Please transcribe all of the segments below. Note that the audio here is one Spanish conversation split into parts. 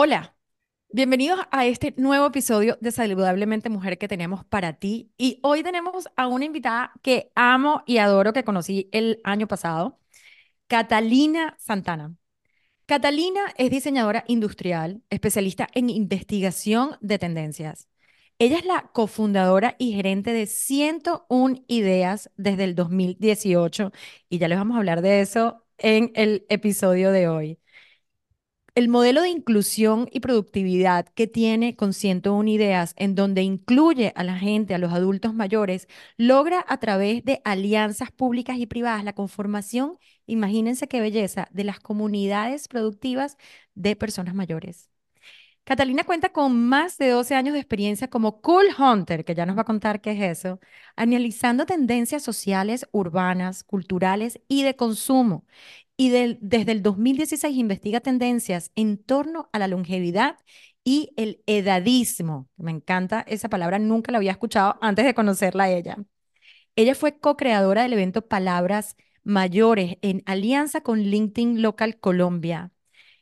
Hola, bienvenidos a este nuevo episodio de Saludablemente Mujer que tenemos para ti. Y hoy tenemos a una invitada que amo y adoro, que conocí el año pasado, Catalina Santana. Catalina es diseñadora industrial, especialista en investigación de tendencias. Ella es la cofundadora y gerente de 101 Ideas desde el 2018 y ya les vamos a hablar de eso en el episodio de hoy el modelo de inclusión y productividad que tiene con 101 ideas, en donde incluye a la gente, a los adultos mayores, logra a través de alianzas públicas y privadas la conformación, imagínense qué belleza, de las comunidades productivas de personas mayores. Catalina cuenta con más de 12 años de experiencia como Cool Hunter, que ya nos va a contar qué es eso, analizando tendencias sociales, urbanas, culturales y de consumo. Y desde el 2016 investiga tendencias en torno a la longevidad y el edadismo. Me encanta esa palabra, nunca la había escuchado antes de conocerla a ella. Ella fue co-creadora del evento Palabras Mayores en alianza con LinkedIn Local Colombia.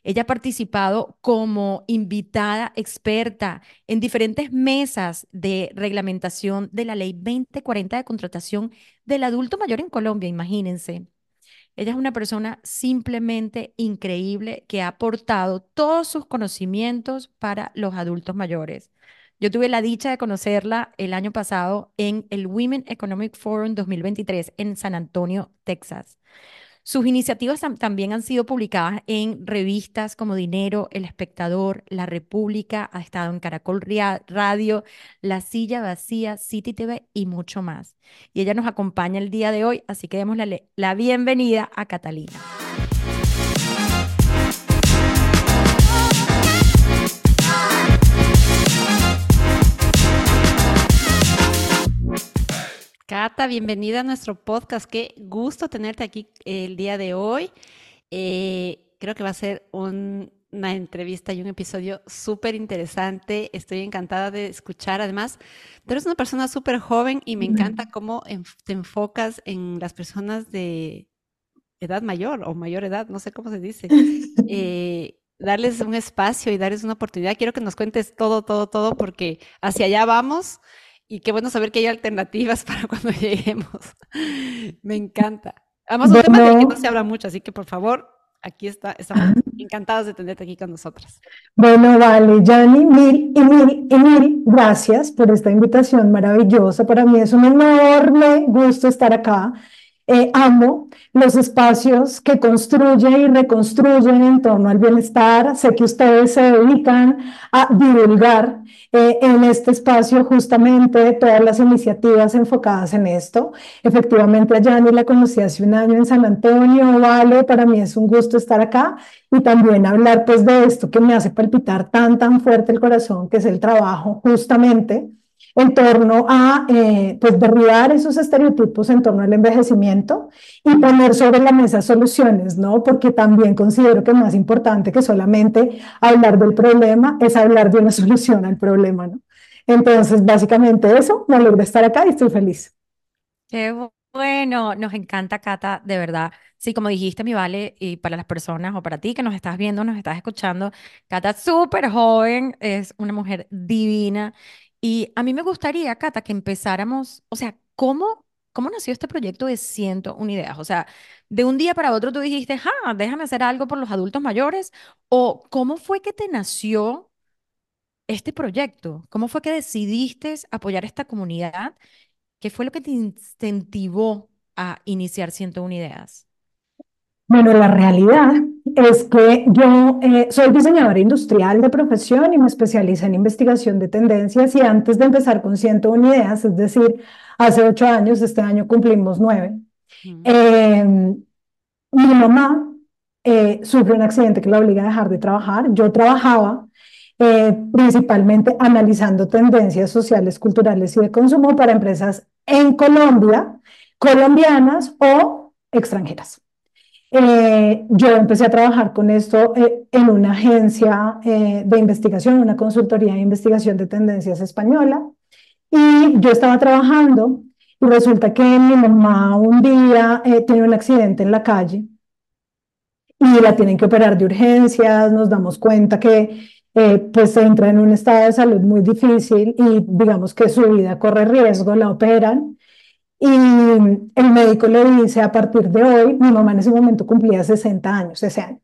Ella ha participado como invitada experta en diferentes mesas de reglamentación de la ley 2040 de contratación del adulto mayor en Colombia, imagínense. Ella es una persona simplemente increíble que ha aportado todos sus conocimientos para los adultos mayores. Yo tuve la dicha de conocerla el año pasado en el Women Economic Forum 2023 en San Antonio, Texas. Sus iniciativas también han sido publicadas en revistas como Dinero, El Espectador, La República, ha estado en Caracol Radio, La Silla Vacía, City TV y mucho más. Y ella nos acompaña el día de hoy, así que demos la bienvenida a Catalina. Cata, bienvenida a nuestro podcast. Qué gusto tenerte aquí el día de hoy. Eh, creo que va a ser una entrevista y un episodio súper interesante. Estoy encantada de escuchar. Además, tú eres una persona súper joven y me encanta cómo te enfocas en las personas de edad mayor o mayor edad, no sé cómo se dice. Eh, darles un espacio y darles una oportunidad. Quiero que nos cuentes todo, todo, todo, porque hacia allá vamos y qué bueno saber que hay alternativas para cuando lleguemos. Me encanta. Además, un tema del que no se habla mucho, así que por favor, aquí está, estamos encantados de tenerte aquí con nosotras. Bueno, vale, Yanni, mil y mil y mil gracias por esta invitación maravillosa. Para mí es un enorme gusto estar acá. Eh, amo los espacios que construyen y reconstruyen en torno al bienestar. Sé que ustedes se dedican a divulgar eh, en este espacio justamente todas las iniciativas enfocadas en esto. Efectivamente, a Yanni la conocí hace un año en San Antonio, vale, para mí es un gusto estar acá y también hablar pues de esto que me hace palpitar tan, tan fuerte el corazón, que es el trabajo justamente en torno a eh, pues derribar esos estereotipos en torno al envejecimiento y poner sobre la mesa soluciones, ¿no? Porque también considero que más importante que solamente hablar del problema es hablar de una solución al problema, ¿no? Entonces, básicamente eso, me alegra estar acá y estoy feliz. Qué bueno, nos encanta, Cata, de verdad. Sí, como dijiste, mi vale, y para las personas o para ti que nos estás viendo, nos estás escuchando, Cata súper joven, es una mujer divina y a mí me gustaría, Cata, que empezáramos, o sea, ¿cómo, cómo nació este proyecto de 101 ideas? O sea, de un día para otro tú dijiste, ah, déjame hacer algo por los adultos mayores, o cómo fue que te nació este proyecto? ¿Cómo fue que decidiste apoyar esta comunidad? ¿Qué fue lo que te incentivó a iniciar 101 ideas? Bueno, la realidad es que yo eh, soy diseñadora industrial de profesión y me especializo en investigación de tendencias y antes de empezar con 101 ideas, es decir, hace ocho años, este año cumplimos nueve, em, mi mamá eh, sufre un accidente que la obliga a dejar de trabajar. Yo trabajaba eh, principalmente analizando tendencias sociales, culturales y de consumo para empresas en Colombia, colombianas o extranjeras. Eh, yo empecé a trabajar con esto eh, en una agencia eh, de investigación, una consultoría de investigación de tendencias española, y yo estaba trabajando y resulta que mi mamá un día tiene un accidente en la calle y la tienen que operar de urgencias, nos damos cuenta que eh, pues entra en un estado de salud muy difícil y digamos que su vida corre riesgo, la operan. Y el médico le dice, a partir de hoy, mi mamá en ese momento cumplía 60 años, ese año.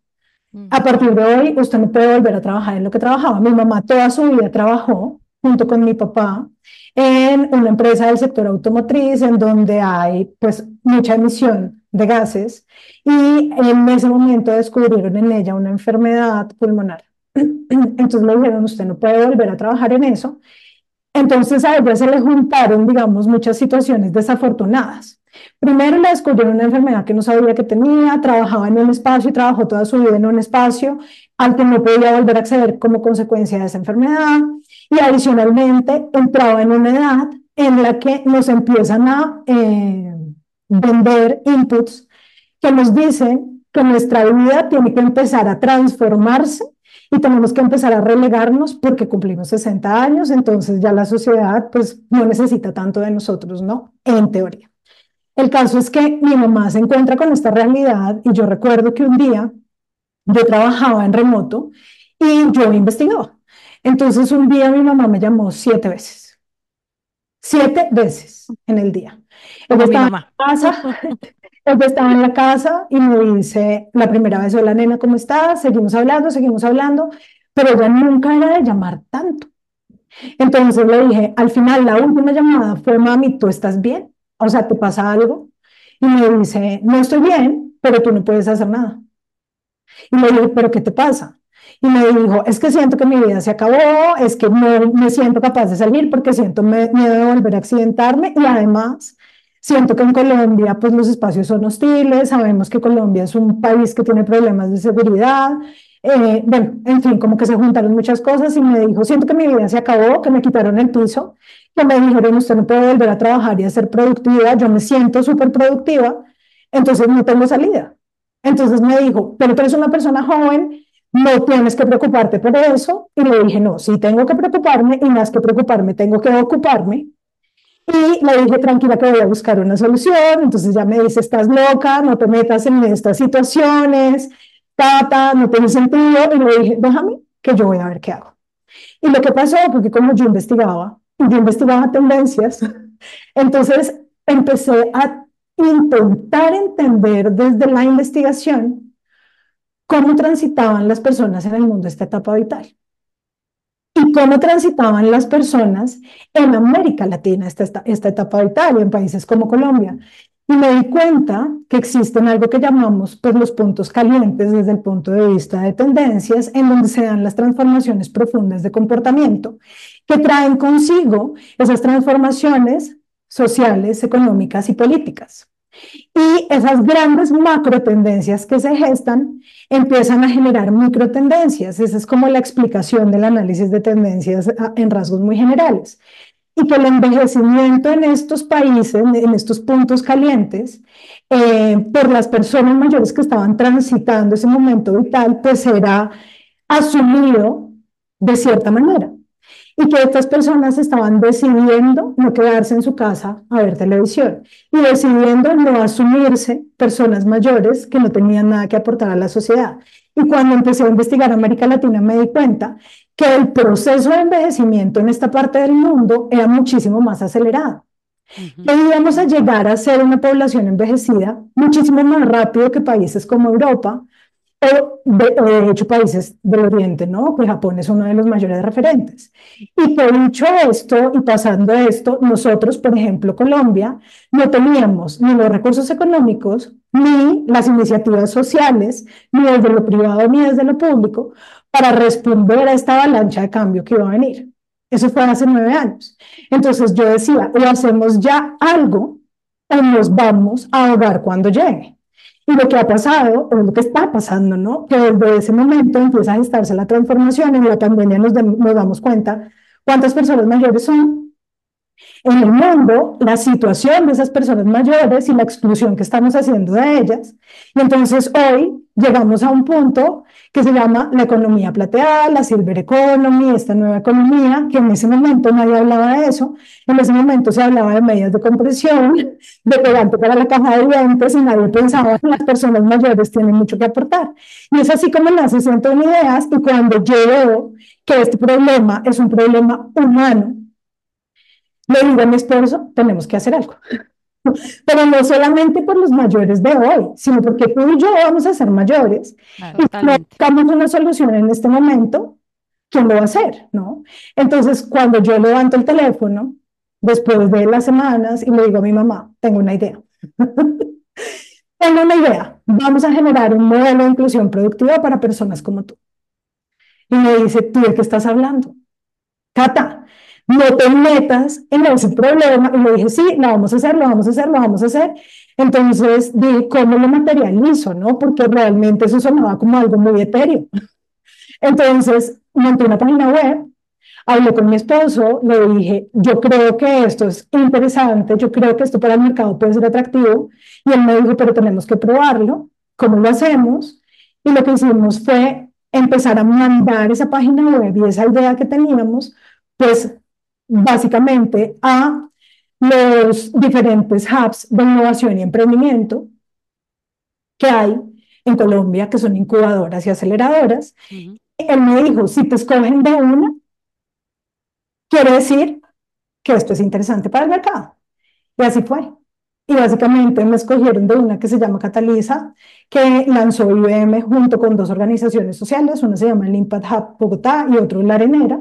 A partir de hoy, usted no puede volver a trabajar en lo que trabajaba. Mi mamá toda su vida trabajó junto con mi papá en una empresa del sector automotriz en donde hay pues mucha emisión de gases y en ese momento descubrieron en ella una enfermedad pulmonar. Entonces le dijeron, usted no puede volver a trabajar en eso. Entonces a ella se le juntaron, digamos, muchas situaciones desafortunadas. Primero le descubrieron una enfermedad que no sabía que tenía, trabajaba en un espacio y trabajó toda su vida en un espacio al que no podía volver a acceder como consecuencia de esa enfermedad. Y adicionalmente entraba en una edad en la que nos empiezan a eh, vender inputs que nos dicen que nuestra vida tiene que empezar a transformarse y tenemos que empezar a relegarnos porque cumplimos 60 años, entonces ya la sociedad pues no necesita tanto de nosotros, ¿no? En teoría. El caso es que mi mamá se encuentra con esta realidad y yo recuerdo que un día yo trabajaba en remoto y yo investigaba. Entonces un día mi mamá me llamó siete veces. Siete veces en el día. Ella estaba, En casa, estaba en la casa y me dice la primera vez, hola nena, ¿cómo estás? Seguimos hablando, seguimos hablando, pero ella nunca era de llamar tanto. Entonces le dije, al final la última llamada fue, mami, ¿tú estás bien? O sea, ¿te pasa algo? Y me dice, no estoy bien, pero tú no puedes hacer nada. Y le dije, ¿pero qué te pasa? Y me dijo, es que siento que mi vida se acabó, es que no me siento capaz de salir porque siento miedo de volver a accidentarme y además siento que en Colombia pues los espacios son hostiles, sabemos que Colombia es un país que tiene problemas de seguridad, eh, bueno, en fin, como que se juntaron muchas cosas y me dijo, siento que mi vida se acabó, que me quitaron el piso, que me dijeron, usted no puede volver a trabajar y a ser productiva, yo me siento súper productiva, entonces no tengo salida. Entonces me dijo, pero tú eres una persona joven, no tienes que preocuparte por eso. Y le dije, no, sí tengo que preocuparme y más que preocuparme, tengo que ocuparme. Y le dije, tranquila, que voy a buscar una solución. Entonces ya me dice, estás loca, no te metas en estas situaciones, tata, no tiene sentido. Y le dije, déjame, que yo voy a ver qué hago. Y lo que pasó, porque como yo investigaba, yo investigaba tendencias, entonces empecé a intentar entender desde la investigación cómo transitaban las personas en el mundo esta etapa vital y cómo transitaban las personas en América Latina esta, esta, esta etapa vital y en países como Colombia. Y me di cuenta que existen algo que llamamos pues, los puntos calientes desde el punto de vista de tendencias, en donde se dan las transformaciones profundas de comportamiento, que traen consigo esas transformaciones sociales, económicas y políticas. Y esas grandes macro tendencias que se gestan empiezan a generar micro tendencias. Esa es como la explicación del análisis de tendencias ah, en rasgos muy generales. Y que el envejecimiento en estos países, en estos puntos calientes, eh, por las personas mayores que estaban transitando ese momento vital, pues será asumido de cierta manera y que estas personas estaban decidiendo no quedarse en su casa a ver televisión y decidiendo no asumirse personas mayores que no tenían nada que aportar a la sociedad. Y cuando empecé a investigar América Latina me di cuenta que el proceso de envejecimiento en esta parte del mundo era muchísimo más acelerado. Uh íbamos a llegar a ser una población envejecida muchísimo más rápido que países como Europa, o de, hecho países del Oriente, ¿no? Pues Japón es uno de los mayores referentes. Y por dicho esto y pasando esto, nosotros, por ejemplo, Colombia, no teníamos ni los recursos económicos, ni las iniciativas sociales, ni desde lo privado, ni desde lo público, para responder a esta avalancha de cambio que iba a venir. Eso fue hace nueve años. Entonces yo decía, o hacemos ya algo o nos vamos a ahogar cuando llegue. Y lo que ha pasado, o lo que está pasando, ¿no? Que desde ese momento empieza a gestarse la transformación, en la pandemia nos, nos damos cuenta cuántas personas mayores son, en el mundo, la situación de esas personas mayores y la exclusión que estamos haciendo de ellas. Y entonces hoy llegamos a un punto que se llama la economía plateada, la silver economy, esta nueva economía, que en ese momento nadie hablaba de eso, en ese momento se hablaba de medidas de compresión, de pegante para la caja de dientes y nadie pensaba que las personas mayores tienen mucho que aportar. Y es así como nace Centro de Ideas y cuando yo veo que este problema es un problema humano, le digo a mi esposo, tenemos que hacer algo. Pero no solamente por los mayores de hoy, sino porque tú y yo vamos a ser mayores. y si buscamos una solución en este momento, ¿quién lo va a hacer? ¿no? Entonces, cuando yo levanto el teléfono, después de las semanas, y le digo a mi mamá, tengo una idea. tengo una idea. Vamos a generar un modelo de inclusión productiva para personas como tú. Y me dice, ¿tú de qué estás hablando? Cata, no te metas en ese problema. Y le dije, sí, lo vamos a hacer, lo vamos a hacer, lo vamos a hacer. Entonces dije, ¿cómo lo materializo? ¿no? Porque realmente eso sonaba como algo muy etéreo. Entonces monté una página web, hablé con mi esposo, le dije, yo creo que esto es interesante, yo creo que esto para el mercado puede ser atractivo. Y él me dijo, pero tenemos que probarlo. ¿Cómo lo hacemos? Y lo que hicimos fue empezar a mandar esa página web y esa idea que teníamos, pues básicamente a los diferentes hubs de innovación y emprendimiento que hay en Colombia, que son incubadoras y aceleradoras. Él me dijo, si te escogen de una, quiere decir que esto es interesante para el mercado. Y así fue. Y básicamente me escogieron de una que se llama Cataliza, que lanzó IBM junto con dos organizaciones sociales, una se llama el Impact Hub Bogotá y otro La Arenera.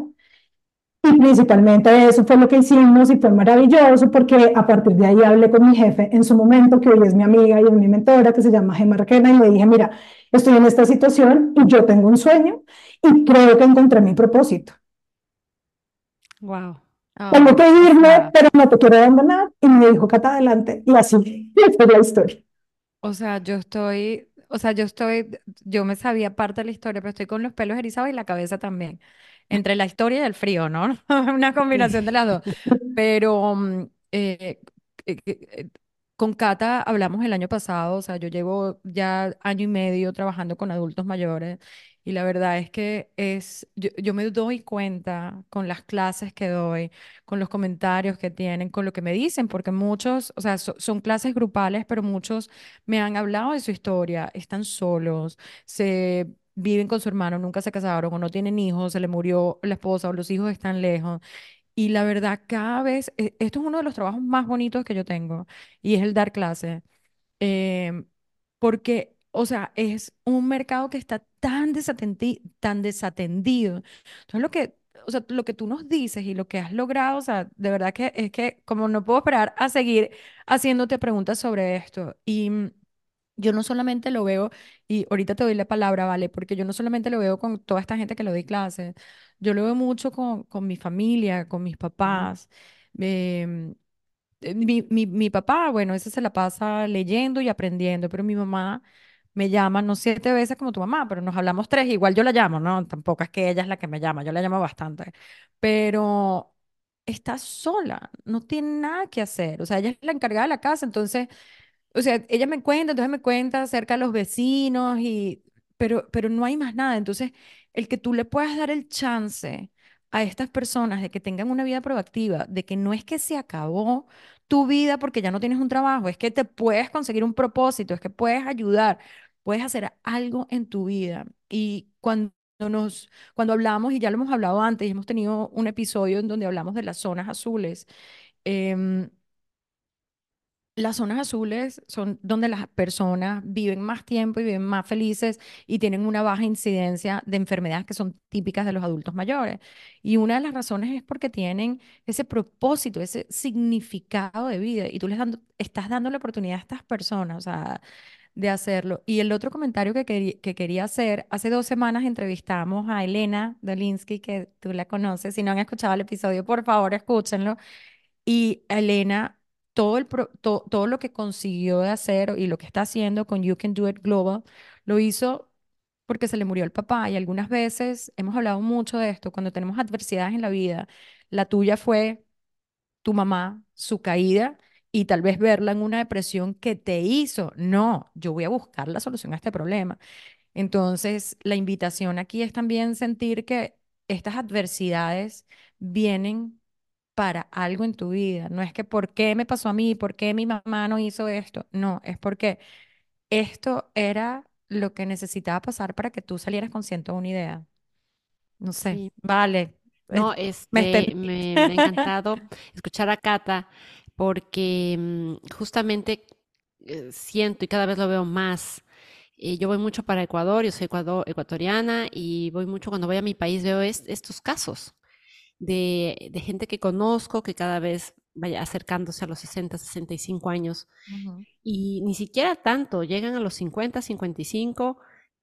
Y principalmente eso fue lo que hicimos y fue maravilloso porque a partir de ahí hablé con mi jefe en su momento, que hoy es mi amiga y es mi mentora, que se llama Gemma Requena, y le dije, mira, estoy en esta situación y yo tengo un sueño y creo que encontré mi propósito. Wow. tengo que irme, pero no te quiero abandonar. Y me dijo, Cata, adelante. Y así fue la historia. O sea, yo estoy, o sea, yo estoy, yo me sabía parte de la historia, pero estoy con los pelos erizados y la cabeza también entre la historia y el frío, ¿no? Una combinación de las dos. Pero mm, eh, eh, eh, con Cata hablamos el año pasado, o sea, yo llevo ya año y medio trabajando con adultos mayores y la verdad es que es, yo, me doy cuenta con las clases que doy, con los comentarios que tienen, con lo que me dicen, porque muchos, o sea, son clases grupales, pero muchos me han hablado de su historia, están solos, se viven con su hermano, nunca se casaron o no tienen hijos, se le murió la esposa o los hijos están lejos. Y la verdad, cada vez, e, esto es uno de los trabajos más bonitos que yo tengo y es el dar clase. Em, porque, o sea, es un mercado que está tan, tan desatendido. Entonces, lo que, o sea, lo que tú nos dices y lo que has logrado, o sea, de verdad que es que como no puedo esperar a seguir haciéndote preguntas sobre esto. Y yo no solamente lo veo, y ahorita te doy la palabra, ¿vale? Porque yo no solamente lo veo con toda esta gente que lo doy clases, yo lo veo mucho con, con mi familia, con mis papás. Em, eh, mi, mi, mi, papá, bueno, ese se la pasa leyendo y aprendiendo, pero mi mamá me llama, no siete veces como tu mamá, pero nos hablamos tres, igual yo la llamo, ¿no? Tampoco es que ella es la que me llama, yo la llamo bastante, pero está sola, no tiene nada que hacer, o sea, ella es la encargada de la casa, entonces o sea, ella me cuenta, entonces me cuenta acerca de los vecinos, y, pero, pero no hay más nada. Entonces, el que tú le puedas dar el chance a estas personas de que tengan una vida proactiva, de que no es que se acabó tu vida porque ya no tienes un trabajo, es que te puedes conseguir un propósito, es que puedes ayudar, puedes hacer algo en tu vida. Y cuando nos, cuando hablamos, y ya lo hemos hablado antes, hemos tenido un episodio en donde hablamos de las zonas azules, eh, las zonas azules son donde las personas viven más tiempo y viven más felices y tienen una baja incidencia de enfermedades que son típicas de los adultos mayores. Y una de las razones es porque tienen ese propósito, ese significado de vida y tú les dando, estás dando la oportunidad a estas personas, o sea, de hacerlo. Y el otro comentario que, que quería hacer, hace dos semanas entrevistamos a Elena Dolinsky, que tú la conoces, si no han escuchado el episodio, por favor, escúchenlo. Y Elena todo, el todo lo que consiguió de hacer y lo que está haciendo con You Can Do It Global, lo hizo porque se le murió el papá y algunas veces hemos hablado mucho de esto, cuando tenemos adversidades en la vida, la tuya fue tu mamá su caída y tal vez verla en una depresión que te hizo. No, yo voy a buscar la solución a este problema. Entonces, la invitación aquí es también sentir que estas adversidades vienen para algo en tu vida. No es que por qué me pasó a mí, por qué mi mamá no hizo esto. No, es porque esto era lo que necesitaba pasar para que tú salieras consciente de una idea. No sé, vale. No, este, me, ha encantado escuchar a Cata porque mm, justamente eh, siento y cada vez lo veo más. Eh, yo voy mucho para Ecuador, yo soy ecuatoriana y voy mucho cuando voy a mi país, veo estos casos de, gente que conozco que cada vez vaya acercándose a los 60, 65 años y ni siquiera tanto, llegan a los 50, 55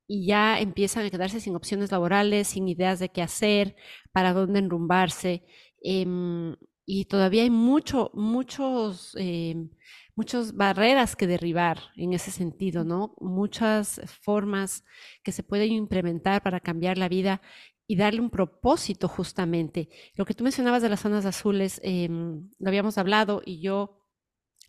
y ya empiezan a quedarse sin opciones laborales, sin ideas de qué hacer, para dónde enrumbarse. Em, y todavía hay mucho, muchos, em, muchas barreras que derribar en ese sentido, ¿no? Muchas formas que se pueden implementar para cambiar la vida y darle un propósito justamente. Lo que tú mencionabas de las zonas azules, em, lo habíamos hablado y yo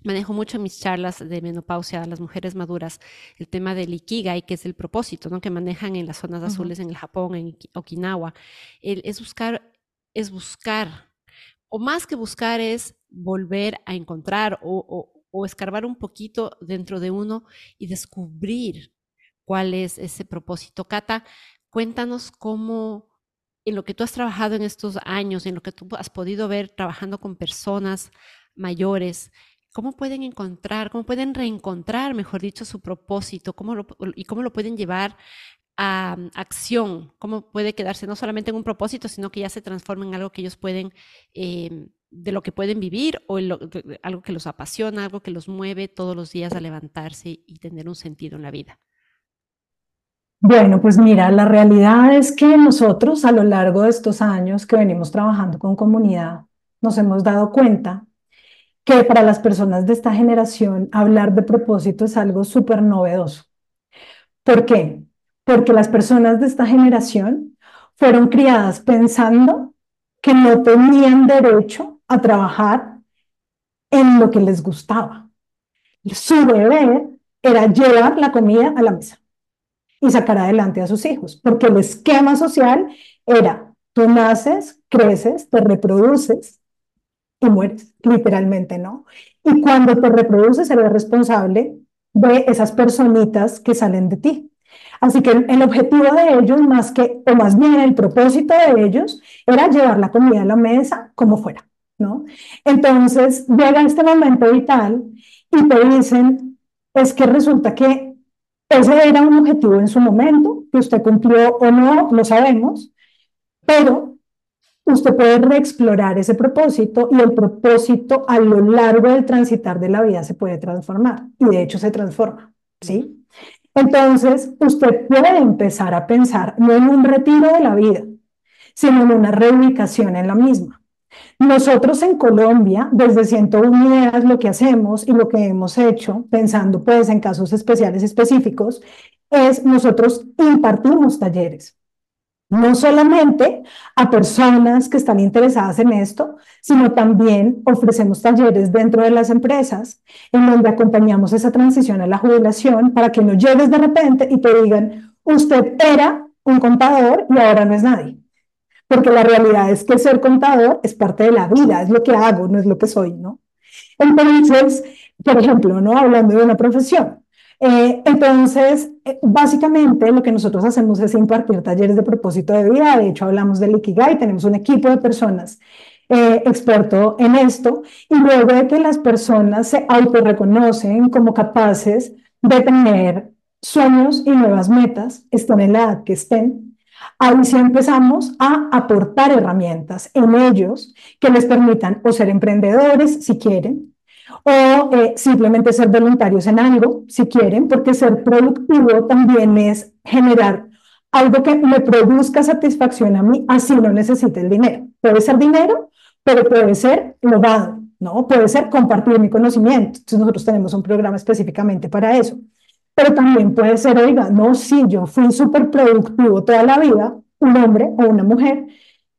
manejo mucho en mis charlas de menopausia a las mujeres maduras el tema del ikigai, que es el propósito, ¿no? Que manejan en las zonas azules en el Japón, en Okinawa. es buscar, es buscar, o más que buscar es volver a encontrar o, o escarbar un poquito dentro de uno y descubrir cuál es ese propósito. Cata, cuéntanos cómo en lo que tú has trabajado en estos años, en lo que tú has podido ver trabajando con personas mayores, ¿Cómo pueden encontrar, cómo pueden reencontrar, mejor dicho, su propósito cómo y cómo lo pueden llevar a mm, acción? ¿Cómo puede quedarse no solamente en un propósito, sino que ya se transforma en algo que ellos pueden, em, de lo que pueden vivir o algo que los apasiona, algo que los mueve todos los días a levantarse y tener un sentido en la vida? Bueno, pues mira, la realidad es que nosotros a lo largo de estos años que venimos trabajando con comunidad, nos hemos dado cuenta que para las personas de esta generación hablar de propósito es algo súper novedoso. ¿Por qué? Porque las personas de esta generación fueron criadas pensando que no tenían derecho a trabajar en lo que les gustaba. Su deber era llevar la comida a la mesa y sacar adelante a sus hijos, porque el esquema social era, tú naces, creces, te reproduces, y mueres, literalmente, ¿no? Y cuando te reproduces, eres responsable de esas personitas que salen de ti. Así que el, objetivo de ellos, más que, o más bien el propósito de ellos, era llevar la comida a la mesa como fuera, ¿no? Entonces llega este momento vital y te dicen, es que resulta que ese era un objetivo en su momento, que usted cumplió o no, lo sabemos, pero usted puede reexplorar ese propósito y el propósito a lo largo del transitar de la vida se puede transformar y de hecho se transforma, ¿sí? Entonces, usted puede empezar a pensar no en un retiro de la vida, sino en una reubicación en la misma. Nosotros en Colombia, desde 101 Ideas, lo que hacemos y lo que hemos hecho, pensando pues en casos especiales específicos, es nosotros impartimos talleres no solamente a personas que están interesadas en esto, sino también ofrecemos talleres dentro de las empresas en donde acompañamos esa transición a la jubilación para que no llegues de repente y te digan, usted era un contador y ahora no es nadie. Porque la realidad es que ser contador es parte de la vida, es lo que hago, no es lo que soy, ¿no? Entonces, por ejemplo, ¿no? Hablando de una profesión, eh, entonces, eh, básicamente lo que nosotros hacemos es impartir talleres de propósito de vida. De hecho, hablamos del Ikigai, tenemos un equipo de personas eh, experto en esto. Y luego de que las personas se autorreconocen como capaces de tener sueños y nuevas metas, estén en la edad que estén, ahí sí empezamos a aportar herramientas en ellos que les permitan o ser emprendedores si quieren, o eh, simplemente ser voluntarios en algo, si quieren, porque ser productivo también es generar algo que me produzca satisfacción a mí, así no necesite el dinero. Puede ser dinero, pero puede ser lo dado, ¿no? Puede ser compartir mi conocimiento. Entonces nosotros tenemos un programa específicamente para eso. Pero también puede ser, oiga, no, sí, yo fui súper productivo toda la vida, un hombre o una mujer,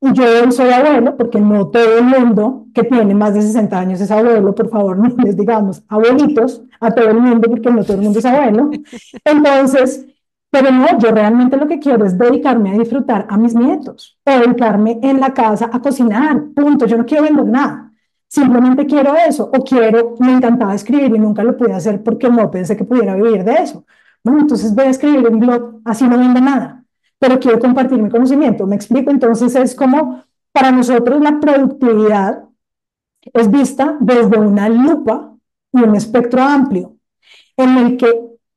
Y yo soy abuelo, porque no todo el mundo que tiene más de 60 años es abuelo, por favor, no les digamos abuelitos a todo el mundo, porque no todo el mundo es abuelo. Entonces, pero no, yo realmente lo que quiero es dedicarme a disfrutar a mis nietos, o dedicarme en la casa a cocinar, punto. Yo no quiero vender nada, simplemente quiero eso, o quiero, me encantaba escribir y nunca lo pude hacer porque no pensé que pudiera vivir de eso. Bueno, entonces voy a escribir un blog, así no vende nada pero quiero compartir mi conocimiento. ¿Me explico? Entonces es como para nosotros la productividad es vista desde una lupa y un espectro amplio en el que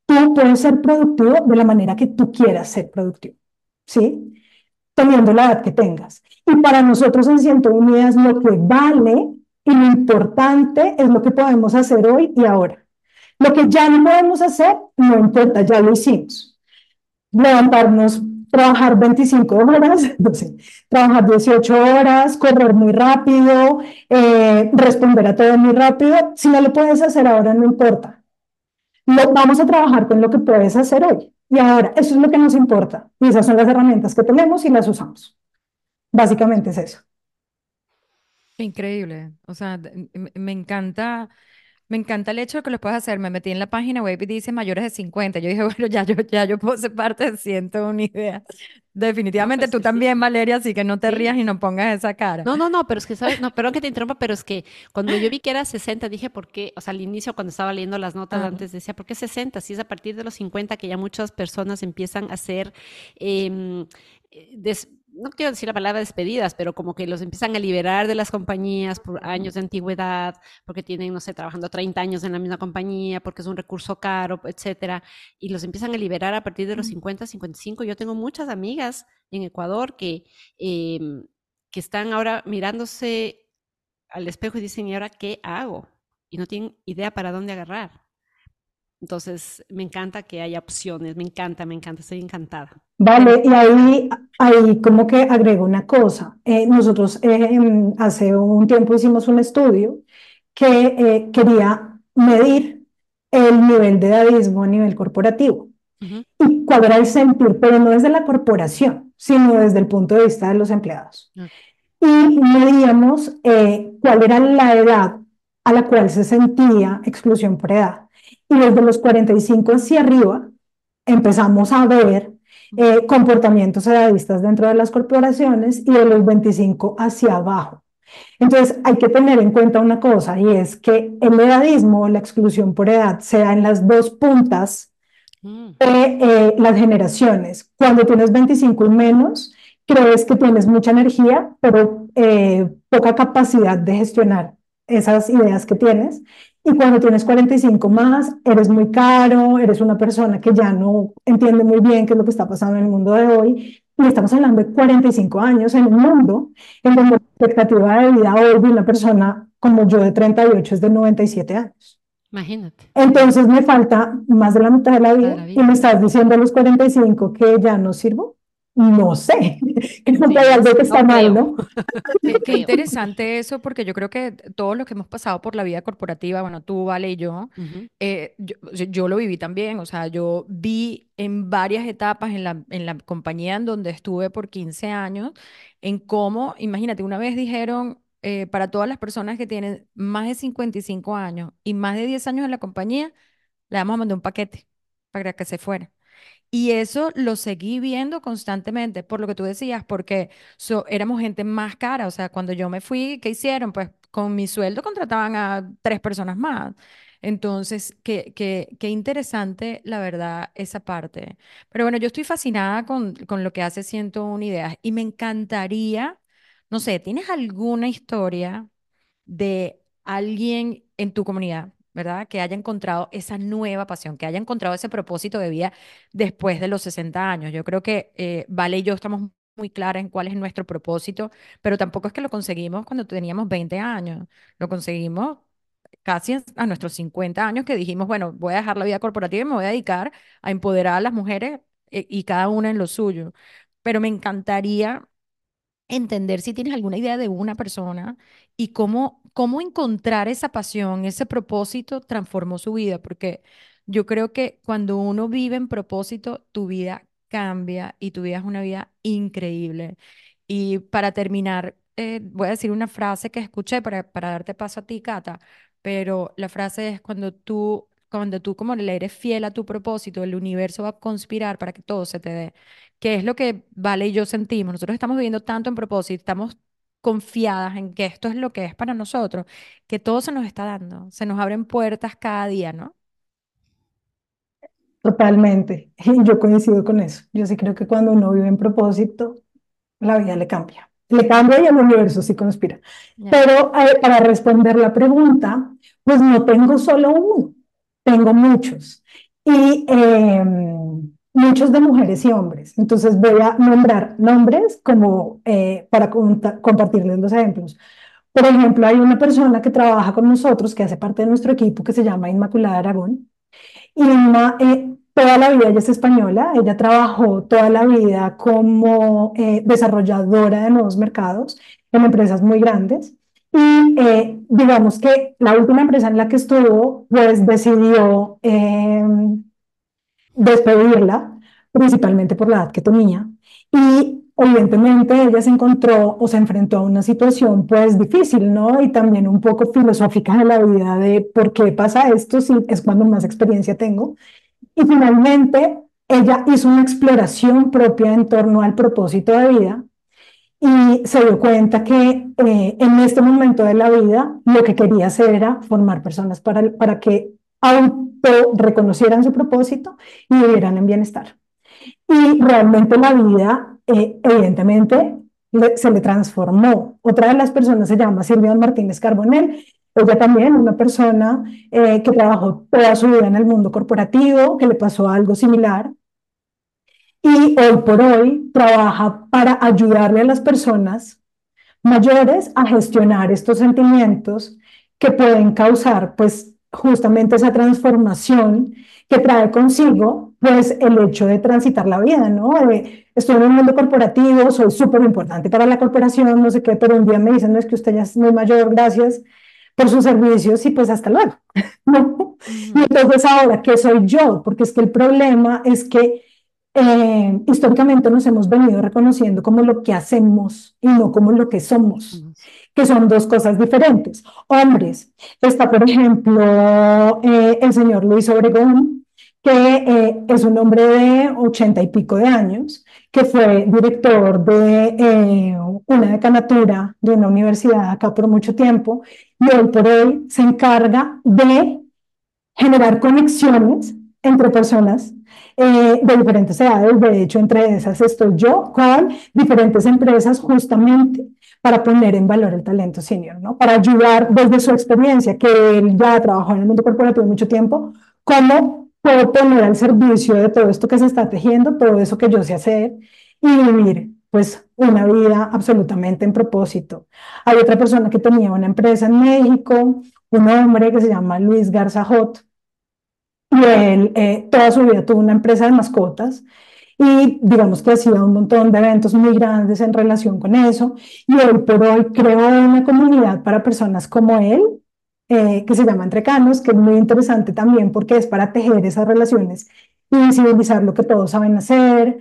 tú puedes ser productivo de la manera que tú quieras ser productivo, ¿sí? Teniendo la edad que tengas. Y para nosotros en 101 Ideas lo que vale y lo importante es lo que podemos hacer hoy y ahora. Lo que ya no podemos hacer, no importa, ya lo hicimos. Levantarnos trabajar 25 horas, no sé, trabajar 18 horas, correr muy rápido, eh, responder a todo muy rápido. Si no lo puedes hacer ahora, no importa. Lo, vamos a trabajar con lo que puedes hacer hoy. Y ahora, eso es lo que nos importa. Y esas son las herramientas que tenemos y las usamos. Básicamente es eso. Increíble. O sea, me encanta me encanta el hecho de que lo puedas hacer. Me metí en la página web y dice mayores de 50. Yo dije, bueno, ya yo, ya yo puedo ser parte de Siento una idea. Definitivamente pues tú también, Valeria, así que no te rías y no pongas esa cara. No, no, no, pero es que, ¿sabes? No, perdón que te interrumpa, pero es que cuando yo vi que era 60, dije, ¿por qué? O sea, al inicio, cuando estaba leyendo las notas antes, decía, ¿por qué 60? Si es a partir de los 50 que ya muchas personas empiezan a ser eh, no quiero decir la palabra despedidas, pero como que los empiezan a liberar de las compañías por años de antigüedad, porque tienen, no sé, trabajando 30 años en la misma compañía, porque es un recurso caro, etcétera, y los empiezan a liberar a partir de los 50, 55. Yo tengo muchas amigas en Ecuador que, em, que están ahora mirándose al espejo y dicen, ¿y ahora qué hago? Y no tienen idea para dónde agarrar. Entonces, me encanta que haya opciones, me encanta, me encanta, estoy encantada. Vale, y ahí, ahí como que agrego una cosa. Eh, nosotros eh, hace un tiempo hicimos un estudio que eh, quería medir el nivel de edadismo a nivel corporativo y cuál era el sentir, pero no desde la corporación, sino desde el punto de vista de los empleados. Y medíamos cuál era la edad a la cual se sentía exclusión por edad. Y desde los 45 hacia arriba empezamos a ver eh, comportamientos edadistas dentro de las corporaciones y de los 25 hacia abajo. Entonces hay que tener en cuenta una cosa y es que el edadismo, la exclusión por edad, se da en las dos puntas mm. de eh, las generaciones. Cuando tienes 25 y menos, crees que tienes mucha energía, pero eh, poca capacidad de gestionar esas ideas que tienes. Y cuando tienes 45 más, eres muy caro, eres una persona que ya no entiende muy bien qué es lo que está pasando en el mundo de hoy. Y estamos hablando de 45 años en un mundo en donde la expectativa de vida hoy de una persona como yo de 38 es de 97 años. Imagínate. Entonces me falta más de la mitad de la vida, y me estás diciendo a los 45 que ya no sirvo no sé, que no hay algo que está mal, ¿no? Qué, interesante eso, porque yo creo que todos los que hemos pasado por la vida corporativa, bueno, tú, Vale, y yo, eh, yo, lo viví también, o sea, yo vi en varias etapas en la, en la compañía en donde estuve por 15 años, en cómo, imagínate, una vez dijeron, eh, para todas las personas que tienen más de 55 años y más de 10 años en la compañía, le vamos a mandar un paquete para que se fuera. Y eso lo seguí viendo constantemente, por lo que tú decías, porque éramos gente más cara. O sea, cuando yo me fui, ¿qué hicieron? Pues con mi sueldo contrataban a tres personas más. Entonces, qué, qué, qué interesante, la verdad, esa parte. Pero bueno, yo estoy fascinada con, con lo que hace 101 Ideas y me encantaría, no sé, ¿tienes alguna historia de alguien en tu comunidad ¿verdad? Que haya encontrado esa nueva pasión, que haya encontrado ese propósito de vida después de los 60 años. Yo creo que eh, Vale y yo estamos muy claras en cuál es nuestro propósito, pero tampoco es que lo conseguimos cuando teníamos 20 años, lo conseguimos casi a nuestros 50 años que dijimos, bueno, voy a dejar la vida corporativa y me voy a dedicar a empoderar a las mujeres eh, y cada una en lo suyo. Pero me encantaría entender si tienes alguna idea de una persona y cómo, cómo encontrar esa pasión, ese propósito transformó su vida, porque yo creo que cuando uno vive en propósito, tu vida cambia y tu vida es una vida increíble. Y para terminar, eh, voy a decir una frase que escuché para, para darte paso a ti, Cata, pero la frase es cuando tú, cuando tú como le eres fiel a tu propósito, el universo va a conspirar para que todo se te dé, que es lo que Vale y yo sentimos. Nosotros estamos viviendo tanto en propósito, estamos confiadas en que esto es lo que es para nosotros, que todo se nos está dando, se nos abren puertas cada día, ¿no? Totalmente, yo coincido con eso. Yo sí creo que cuando uno vive en propósito, la vida le cambia. Le cambia y el universo sí conspira. Pero eh, para responder la pregunta, pues no tengo solo uno, tengo muchos. Y em, muchos de mujeres y hombres. Entonces voy a nombrar nombres como eh, para compartirles los ejemplos. Por ejemplo, hay una persona que trabaja con nosotros, que hace parte de nuestro equipo, que se llama Inmaculada Aragón. Y eh, toda la vida ella es española, ella trabajó toda la vida como eh, desarrolladora de nuevos mercados en empresas muy grandes. Y digamos que la última empresa en la que estuvo, pues decidió em, despedirla, principalmente por la edad que tenía. Y evidentemente ella se encontró o se enfrentó a una situación pues difícil, ¿no? Y también un poco filosófica de la vida de por qué pasa esto si es cuando más experiencia tengo. Y finalmente ella hizo una exploración propia en torno al propósito de vida y se dio cuenta que eh, en este momento de la vida lo que quería hacer era formar personas para, para que auto reconocieran su propósito y vivieran en bienestar. Y realmente la vida, eh, evidentemente, se le transformó. Otra de las personas se llama Silvia Martínez Carbonell. Ella también, una persona eh, que trabajó toda su vida en el mundo corporativo, que le pasó algo similar. Y hoy por hoy trabaja para ayudarle a las personas mayores a gestionar estos sentimientos que pueden causar, pues, justamente esa transformación que trae consigo, pues el hecho de transitar la vida, ¿no? estoy en un mundo corporativo, soy súper importante para la corporación, no sé qué, pero un día me dicen, no es que usted ya es muy mayor, gracias por sus servicios y pues hasta luego, ¿no? Y entonces ahora, ¿qué soy yo? Porque es que el problema es que eh, históricamente nos hemos venido reconociendo como lo que hacemos y no como lo que somos que son dos cosas diferentes. Hombres, está por ejemplo eh, el señor Luis Obregón, que eh, es un hombre de ochenta y pico de años, que fue director de eh, una decanatura de una universidad acá por mucho tiempo, y hoy por hoy se encarga de generar conexiones entre personas de diferentes edades. De hecho, entre esas estoy yo con diferentes empresas justamente para poner en valor el talento senior, ¿no? Para ayudar desde su experiencia, que él ya trabajó en el mundo corporativo mucho tiempo, cómo puedo poner al servicio de todo esto que se está tejiendo, todo eso que yo sé hacer y vivir pues una vida absolutamente en propósito. Hay otra persona que tenía una empresa en México, un hombre que se llama Luis Garzajot, y él eh, toda su vida tuvo una empresa de mascotas y digamos que hacía un montón de eventos muy grandes en relación con eso. Y hoy por hoy creo una comunidad para personas como él, eh, que se llama Entrecanos, que es muy interesante también porque es para tejer esas relaciones y visibilizar lo que todos saben hacer.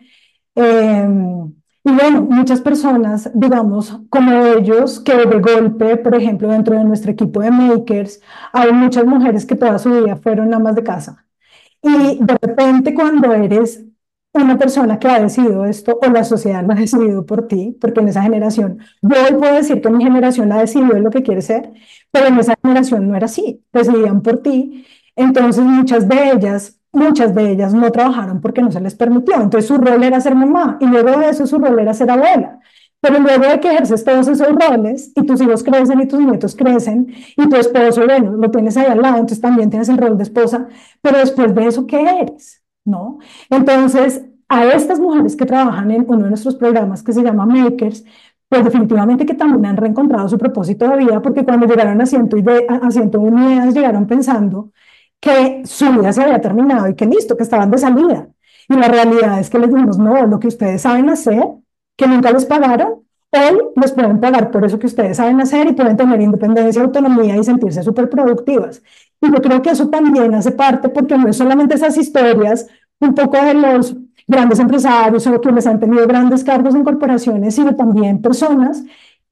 Em, y bueno, muchas personas, digamos, como ellos, que de golpe, por ejemplo, dentro de nuestro equipo de makers, hay muchas mujeres que toda su vida fueron amas de casa. Y de repente cuando eres una persona que ha decidido esto o la sociedad lo ha decidido por ti, porque en esa generación, yo hoy puedo decir que mi generación ha decidido lo que quiere ser, pero en esa generación no era así, decidían por ti. Entonces muchas de ellas, muchas de ellas no trabajaron porque no se les permitió. Entonces su rol era ser mamá y luego de eso su rol era ser abuela. Pero luego de que ejerces todos esos roles y tus hijos crecen y tus nietos crecen y tu esposo, bueno, lo tienes ahí al lado, entonces también tienes el rol de esposa, pero después de eso, ¿qué eres? ¿No? Entonces, a estas mujeres que trabajan en uno de nuestros programas que se llama Makers, pues definitivamente que también han reencontrado su propósito de vida, porque cuando llegaron a 101 ideas, llegaron pensando que su vida se había terminado y que listo, que estaban de salida. Y la realidad es que les dijimos, no, lo que ustedes saben hacer, que nunca les pagaron, hoy les pueden pagar por eso que ustedes saben hacer y pueden tener independencia, autonomía y sentirse súper productivas. Y yo creo que eso también hace parte, porque no es solamente esas historias un poco de los grandes empresarios o quienes han tenido grandes cargos en corporaciones, sino también personas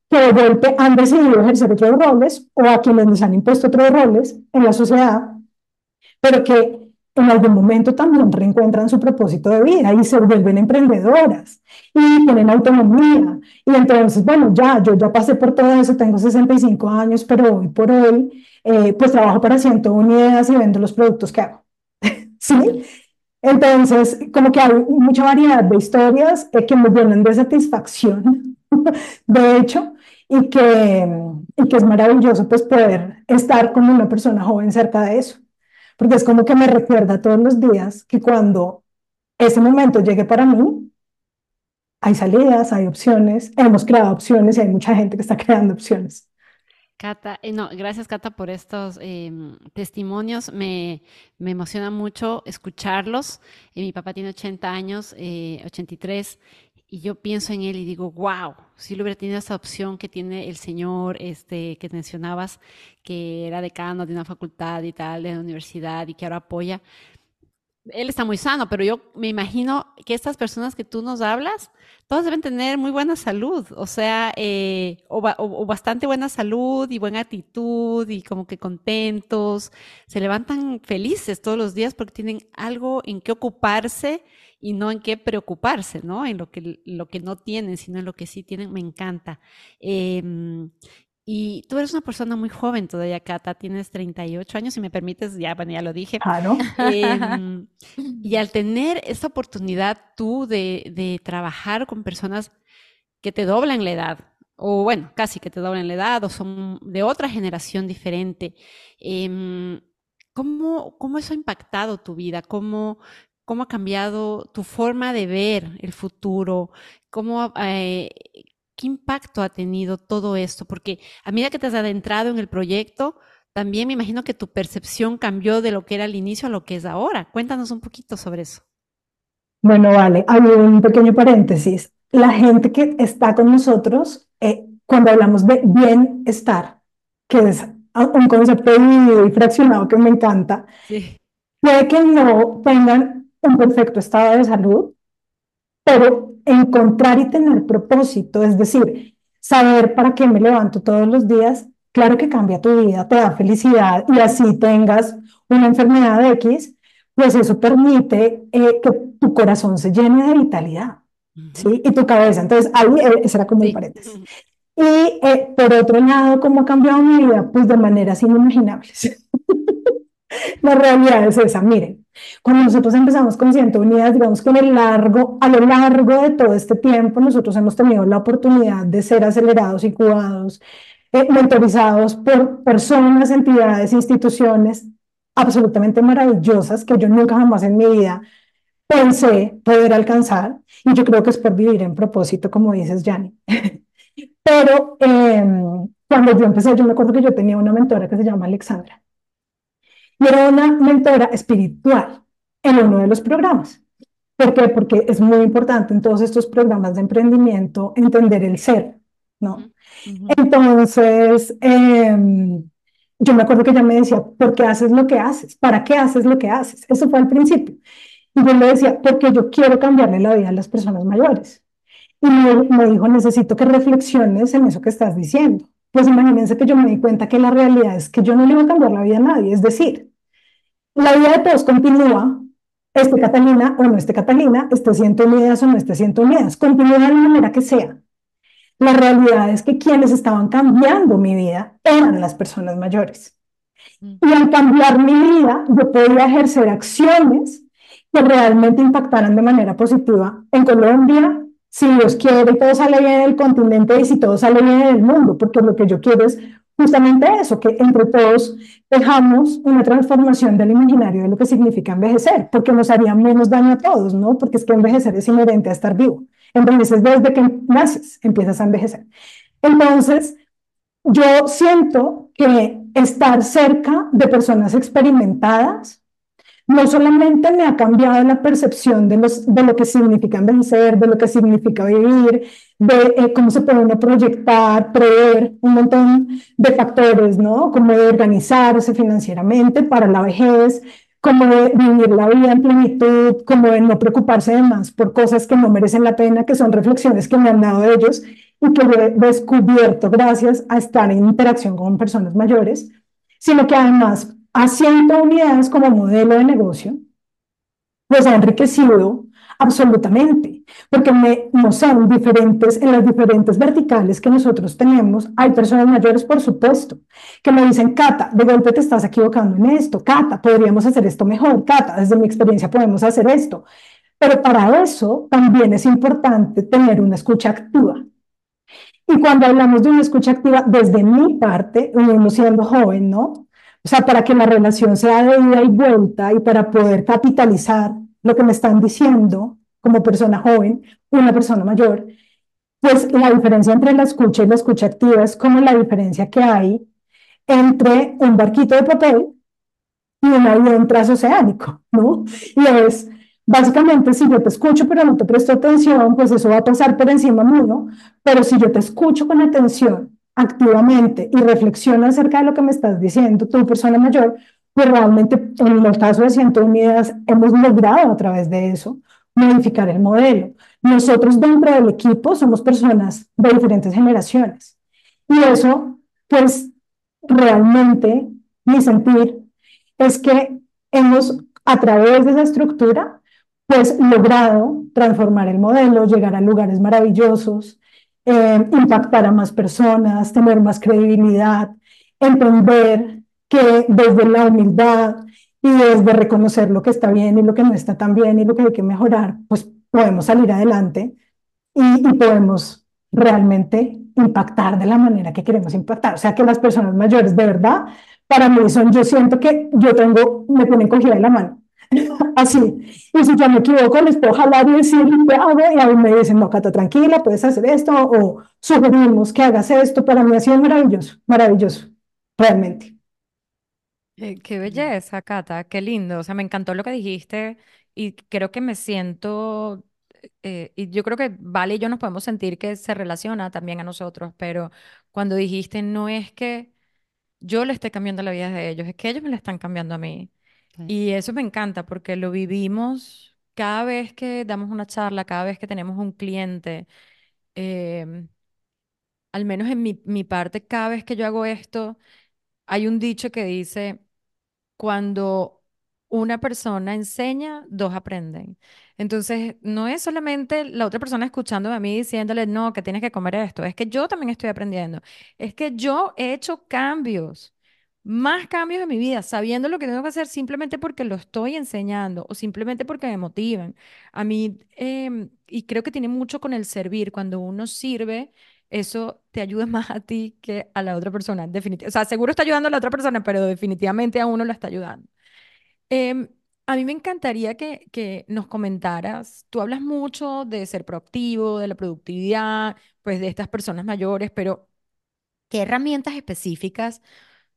que de golpe han decidido ejercer otros roles o a quienes les han impuesto otros roles en la sociedad, pero que en algún momento también reencuentran su propósito de vida y se vuelven emprendedoras y tienen autonomía. Y entonces, bueno, ya, yo ya pasé por todo eso, tengo 65 años, pero hoy por hoy, eh, pues trabajo para 101 ideas y vendo los productos que hago. ¿Sí? Entonces, como que hay mucha variedad de historias eh, que me llenan de satisfacción, de hecho, y que, y que es maravilloso pues poder estar como una persona joven cerca de eso porque es como que me recuerda todos los días que cuando ese momento llegue para mí, hay salidas, hay opciones, hemos creado opciones y hay mucha gente que está creando opciones. Cata, eh, no, gracias Cata por estos em, testimonios. Me, me, emociona mucho escucharlos. Eh, mi papá tiene 80 años, 83, eh, y yo pienso en él y digo, wow, si lo hubiera tenido esa opción que tiene el señor este, que mencionabas, que era decano de una facultad y tal, de la universidad y que ahora apoya, él está muy sano, pero yo me imagino que estas personas que tú nos hablas, todas deben tener muy buena salud, o sea, eh, o, bastante buena salud y buena actitud y como que contentos, se levantan felices todos los días porque tienen algo en qué ocuparse y no en qué preocuparse, ¿no? En lo que, lo que no tienen, sino en lo que sí tienen, me encanta. Em, y tú eres una persona muy joven todavía, Cata, tienes 38 años, si me permites, ya, bueno, ya lo dije. Claro. Em, y al tener esta oportunidad tú de, de, trabajar con personas que te doblan la edad, o bueno, casi que te doblan la edad, o son de otra generación diferente, eh, ¿cómo, ¿cómo, eso ha impactado tu vida? ¿Cómo, cómo ha cambiado tu forma de ver el futuro, cómo, eh, qué impacto ha tenido todo esto, porque a medida que te has adentrado en el proyecto, también me imagino que tu percepción cambió de lo que era al inicio a lo que es ahora. Cuéntanos un poquito sobre eso. Bueno, vale, hay un pequeño paréntesis. La gente que está con nosotros, eh, cuando hablamos de bienestar, que es un concepto dividido y fraccionado que me encanta, puede que no tengan un perfecto estado de salud, pero encontrar y tener propósito, es decir, saber para qué me levanto todos los días, claro que cambia tu vida, te da felicidad y así tengas una enfermedad de X, pues eso permite eh, que tu corazón se llene de vitalidad, ¿sí? Y tu cabeza. Entonces, ahí eh, ese era como un paréntesis. Y eh, por otro lado, ¿cómo ha cambiado mi vida? Pues de maneras inimaginables. La realidad es esa, miren, cuando nosotros empezamos con 100 unidades, digamos que el largo, a lo largo de todo este tiempo, nosotros hemos tenido la oportunidad de ser acelerados y cuidados, eh, mentorizados por personas, entidades, instituciones absolutamente maravillosas que yo nunca jamás en mi vida pensé poder alcanzar. Y yo creo que es por vivir en propósito, como dices, Yanni. Pero em, cuando yo empecé, yo me acuerdo que yo tenía una mentora que se llama Alexandra y era una mentora espiritual en uno de los programas. ¿Por qué? Porque es muy importante en todos estos programas de emprendimiento entender el ser, ¿no? Entonces, em, yo me acuerdo que ella me decía, ¿por qué haces lo que haces? ¿Para qué haces lo que haces? Eso fue al principio. Y yo le decía, porque yo quiero cambiarle la vida a las personas mayores. Y me, me dijo, necesito que reflexiones en eso que estás diciendo. Pues imagínense que yo me di cuenta que la realidad es que yo no le voy a cambiar la vida a nadie. Es decir, la vida de todos continúa, esté Catalina o no esté Catalina, esté 100 unidades o no esté 100 unidades, continúa de la manera que sea. La realidad es que quienes estaban cambiando mi vida eran las personas mayores. Mm. Y al cambiar mi vida, yo podía ejercer acciones que realmente impactaran de manera positiva en Colombia, si Dios quiere, y todo sale bien en el continente y si todo sale bien en el mundo, porque lo que yo quiero es justamente eso, que entre todos dejamos una transformación del imaginario de lo que significa envejecer, porque nos haría menos daño a todos, ¿no? Porque es que envejecer es inherente a estar vivo. Envejeces desde que naces, empiezas a envejecer. Entonces, yo siento que estar cerca de personas experimentadas no solamente me ha cambiado la percepción de, los, de lo que significa envejecer, de lo que significa vivir, de eh, cómo se puede uno proyectar, prever un montón de factores, ¿no? Como de organizarse financieramente para la vejez, como de vivir la vida en plenitud, como de no preocuparse de más por cosas que no merecen la pena, que son reflexiones que me han dado ellos y que he descubierto gracias a estar en interacción con personas mayores, sino que además haciendo unidades como modelo de negocio, pues ha enriquecido absolutamente, porque me, no sé, en, diferentes, en las diferentes verticales que nosotros tenemos, hay personas mayores, por supuesto, que me dicen, Cata, de golpe te estás equivocando en esto, Cata, podríamos hacer esto mejor, Cata, desde mi experiencia podemos hacer esto. Pero para eso también es importante tener una escucha activa. Y cuando hablamos de una escucha activa, desde mi parte, uno siendo joven, ¿no? O sea, para que la relación sea de ida y vuelta y para poder capitalizar lo que me están diciendo como persona joven, una persona mayor, pues la diferencia entre la escucha y la escucha activa es como la diferencia que hay entre un barquito de papel y un avión transoceánico, ¿no? Y es, básicamente, si yo te escucho pero no te presto atención, pues eso va a pasar por encima mío, pero si yo te escucho con atención activamente y reflexiono acerca de lo que me estás diciendo, tu persona mayor, pues realmente en el caso de 101 ideas hemos logrado a través de eso modificar el modelo. Nosotros dentro del equipo somos personas de diferentes generaciones y eso pues realmente mi sentir es que hemos a través de esa estructura pues logrado transformar el modelo, llegar a lugares maravillosos, eh, impactar a más personas, tener más credibilidad, entender que desde la humildad y desde reconocer lo que está bien y lo que no está tan bien y lo que hay que mejorar, pues podemos salir adelante y, podemos realmente impactar de la manera que queremos impactar. O sea, que las personas mayores, de verdad, para mí son, yo siento que yo tengo, me ponen cogida de la mano. Así. Y si yo me equivoco, les puedo jalar y decir, ¿qué hago? Y a mí me dicen, no, Cata, tranquila, puedes hacer esto, o sugerimos que hagas esto. Para mí ha sido maravilloso, maravilloso, realmente. Eh, qué belleza, Cata, qué lindo. O sea, me encantó lo que dijiste y creo que me siento, eh, y yo creo que Vale y yo nos podemos sentir que se relaciona también a nosotros, pero cuando dijiste no es que yo le esté cambiando la vida de ellos, es que ellos me la están cambiando a mí. Y eso me encanta porque lo vivimos cada vez que damos una charla, cada vez que tenemos un cliente. Em, al menos en mi, mi parte, cada vez que yo hago esto, hay un dicho que dice, cuando una persona enseña, dos aprenden. Entonces, no es solamente la otra persona escuchándome a mí diciéndole, no, que tienes que comer esto, es que yo también estoy aprendiendo, es que yo he hecho cambios, más cambios en mi vida, sabiendo lo que tengo que hacer simplemente porque lo estoy enseñando o simplemente porque me motivan. A mí, em, y creo que tiene mucho con el servir, cuando uno sirve eso te ayuda más a ti que a la otra persona. Definitivamente. O sea, seguro está ayudando a la otra persona, pero definitivamente a uno lo está ayudando. Em, a mí me encantaría que, que nos comentaras, tú hablas mucho de ser proactivo, de la productividad, pues de estas personas mayores, pero ¿qué herramientas específicas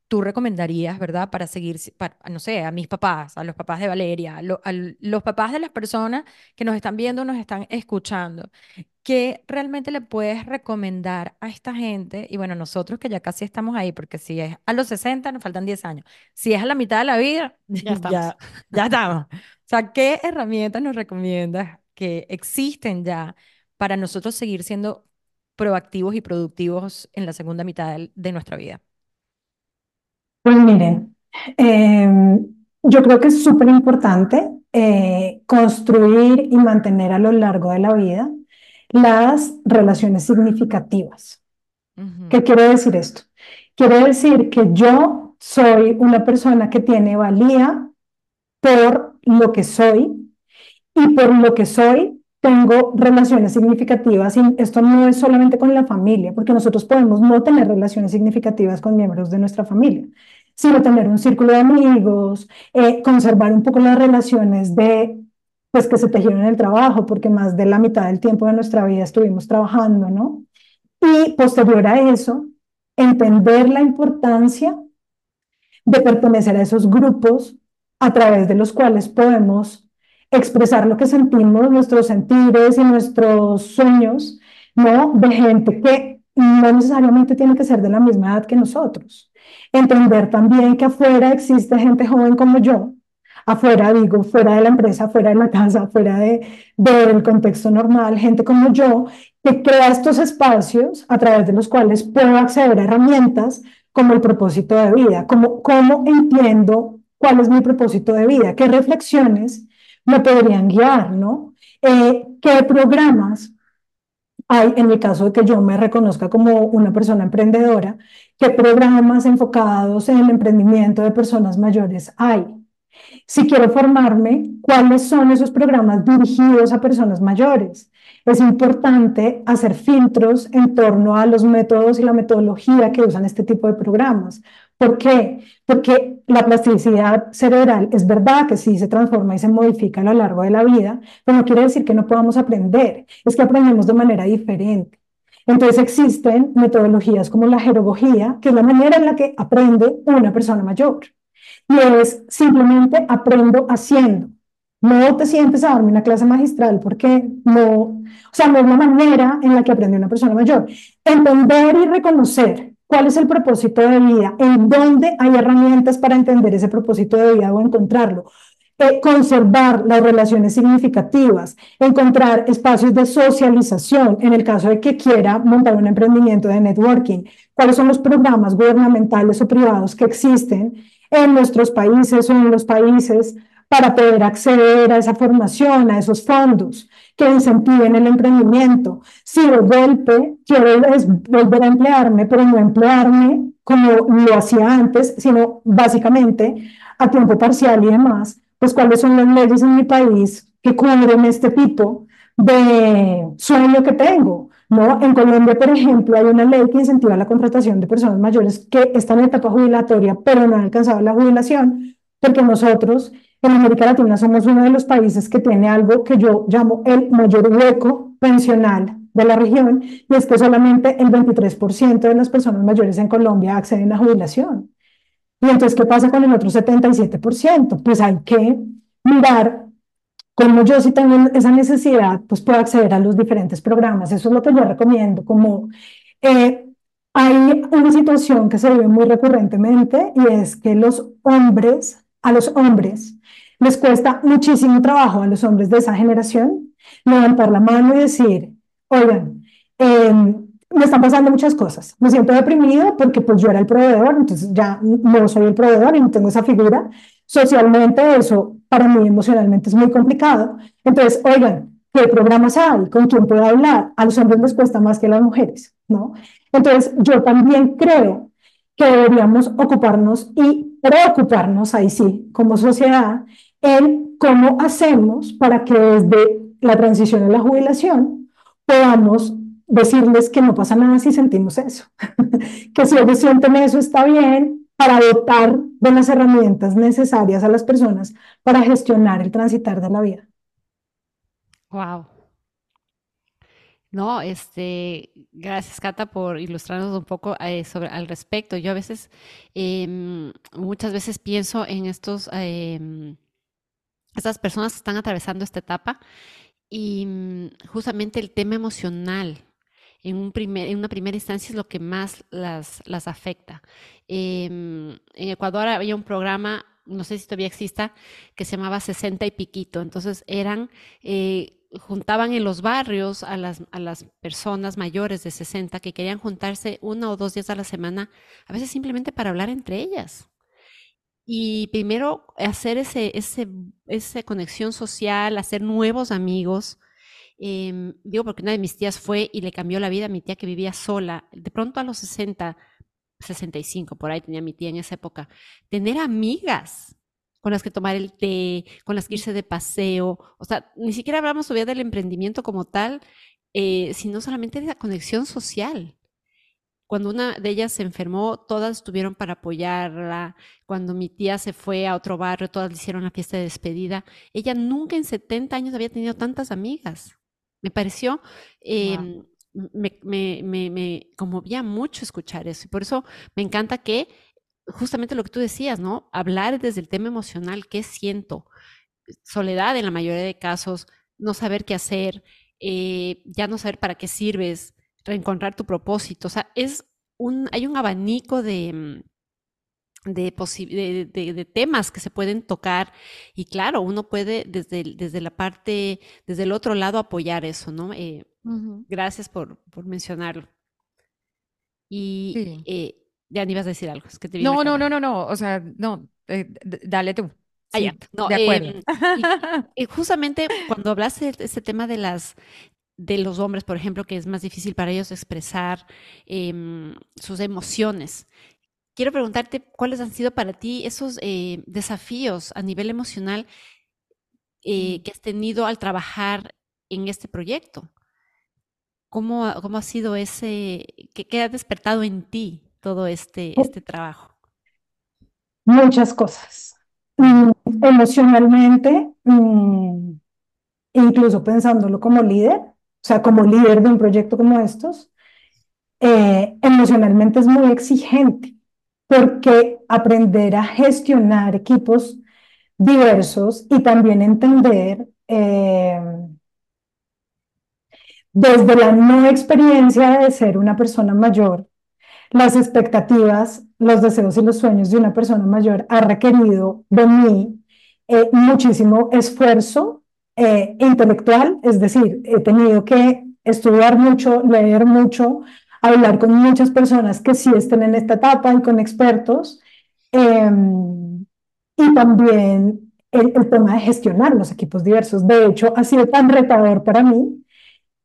tú recomendarías, verdad, para seguir, para, no sé, a mis papás, a los papás de Valeria, a, a los papás de las personas que nos están viendo, nos están escuchando? ¿Qué realmente le puedes recomendar a esta gente? Y bueno, nosotros que ya casi estamos ahí, porque si es a los 60 nos faltan 10 años. Si es a la mitad de la vida, ya estamos. Ya, estamos. O sea, ¿qué herramientas nos recomiendas que existen ya para nosotros seguir siendo proactivos y productivos en la segunda mitad de, nuestra vida? Pues miren, em, yo creo que es súper importante eh, construir y mantener a lo largo de la vida las relaciones significativas. ¿Qué quiere decir esto? Quiere decir que yo soy una persona que tiene valía por lo que soy y por lo que soy tengo relaciones significativas y esto no es solamente con la familia, porque nosotros podemos no tener relaciones significativas con miembros de nuestra familia, sino tener un círculo de amigos, eh, conservar un poco las relaciones de pues que se tejieron en el trabajo, porque más de la mitad del tiempo de nuestra vida estuvimos trabajando, ¿no? Y posterior a eso, entender la importancia de pertenecer a esos grupos a través de los cuales podemos expresar lo que sentimos, nuestros sentires y nuestros sueños, ¿no? De gente que no necesariamente tiene que ser de la misma edad que nosotros. Entender también que afuera existe gente joven como yo, afuera, digo, fuera de la empresa, fuera de la casa, fuera de, del contexto normal, gente como yo, que crea estos espacios a través de los cuales puedo acceder a herramientas como el propósito de vida, como cómo entiendo cuál es mi propósito de vida, qué reflexiones me podrían guiar, ¿no? Eh, ¿Qué programas hay, en el caso de que yo me reconozca como una persona emprendedora, qué programas enfocados en el emprendimiento de personas mayores hay? Si quiero formarme, ¿cuáles son esos programas dirigidos a personas mayores? Es importante hacer filtros en torno a los métodos y la metodología que usan este tipo de programas. ¿Por qué? Porque la plasticidad cerebral es verdad que sí se transforma y se modifica a lo largo de la vida, pero no quiere decir que no podamos aprender, es que aprendemos de manera diferente. Entonces existen metodologías como la jerogogía, que es la manera en la que aprende una persona mayor. Y es simplemente aprendo haciendo. No te sientes a darme una clase magistral porque no, o sea, no es la manera en la que aprende una persona mayor. Entender y reconocer cuál es el propósito de vida, en dónde hay herramientas para entender ese propósito de vida o encontrarlo. Eh, conservar las relaciones significativas, encontrar espacios de socialización en el caso de que quiera montar un emprendimiento de networking, cuáles son los programas gubernamentales o privados que existen en nuestros países o en los países para poder acceder a esa formación, a esos fondos que incentiven el emprendimiento. Si de golpe quiero volver a emplearme, pero no emplearme como lo hacía antes, sino básicamente a tiempo parcial y demás, pues cuáles son las leyes en mi país que cubren este tipo de sueño que tengo. ¿no? En Colombia, por ejemplo, hay una ley que incentiva la contratación de personas mayores que están en etapa jubilatoria, pero no han alcanzado la jubilación, porque nosotros en América Latina somos uno de los países que tiene algo que yo llamo el mayor hueco pensional de la región, y es que solamente el 23% de las personas mayores en Colombia acceden a jubilación. Y entonces, ¿qué pasa con el otro 77%? Pues hay que mirar cómo yo si tengo esa necesidad, pues puedo acceder a los diferentes programas. Eso es lo que yo recomiendo, como eh, hay una situación que se ve muy recurrentemente y es que los hombres, a los hombres, les cuesta muchísimo trabajo a los hombres de esa generación levantar la mano y decir, oigan, em, me están pasando muchas cosas. Me siento deprimido porque pues yo era el proveedor, entonces ya no soy el proveedor y no tengo esa figura. Socialmente eso para mí emocionalmente es muy complicado. Entonces, oigan, ¿qué programas hay? ¿Con quién puedo hablar? A los hombres les cuesta más que a las mujeres, ¿no? Entonces, yo también creo que deberíamos ocuparnos y preocuparnos, ahí sí, como sociedad, en cómo hacemos para que desde la transición a la jubilación podamos decirles que no pasa nada si sentimos eso, que si ellos sienten eso está bien para dotar de las herramientas necesarias a las personas para gestionar el transitar de la vida. Wow. No, este, gracias Cata por ilustrarnos un poco eh, sobre al respecto. Yo a veces, em, muchas veces pienso en estos, em, estas personas que están atravesando esta etapa y mm, justamente el tema emocional en, un primer, en una primera instancia es lo que más las, las afecta. Em, en Ecuador había un programa, no sé si todavía exista, que se llamaba 60 y piquito. Entonces eran... Eh, juntaban en los barrios a las, a las personas mayores de 60 que querían juntarse uno o dos días a la semana, a veces simplemente para hablar entre ellas. Y primero hacer ese, ese, esa conexión social, hacer nuevos amigos. Em, digo porque una de mis tías fue y le cambió la vida a mi tía que vivía sola. De pronto a los 60, 65, por ahí tenía mi tía en esa época, tener amigas con las que tomar el té, con las que irse de paseo. O sea, ni siquiera hablamos todavía del emprendimiento como tal, eh, sino solamente de la conexión social. Cuando una de ellas se enfermó, todas estuvieron para apoyarla. Cuando mi tía se fue a otro barrio, todas le hicieron la fiesta de despedida. Ella nunca en 70 años había tenido tantas amigas. Me pareció, em, me, me, me, me, conmovía mucho escuchar eso. Y por eso me encanta que justamente lo que tú decías, ¿no? Hablar desde el tema emocional, ¿qué siento? Soledad en la mayoría de casos, no saber qué hacer, eh, ya no saber para qué sirves, reencontrar tu propósito. O sea, es un, hay un abanico de, mm, de, de, temas que se pueden tocar y claro, uno puede desde, desde la parte, desde el otro lado apoyar eso, ¿no? Eh, gracias por, por, mencionarlo. Y eh, ya ni ibas a decir algo. Es que te no, no, no, no, no, o sea, no, eh, dale tú. Ah, no, de acuerdo. y, justamente cuando hablaste de ese tema de las de los hombres, por ejemplo, que es más difícil para ellos expresar em, sus emociones quiero preguntarte cuáles han sido para ti esos eh, desafíos a nivel emocional eh, que has tenido al trabajar en este proyecto. ¿Cómo, cómo ha sido ese, qué, ha despertado en ti todo este, este trabajo? Muchas cosas. Mm, emocionalmente, mm, incluso pensándolo como líder, o sea, como líder de un proyecto como estos, eh, emocionalmente es muy exigente porque aprender a gestionar equipos diversos y también entender eh, desde la no experiencia de ser una persona mayor, las expectativas, los deseos y los sueños de una persona mayor ha requerido de mí eh, muchísimo esfuerzo eh, intelectual, es decir, he tenido que estudiar mucho, leer mucho, hablar con muchas personas que sí estén en esta etapa y con expertos. Em, y también el, el, tema de gestionar los equipos diversos. De hecho, ha sido tan retador para mí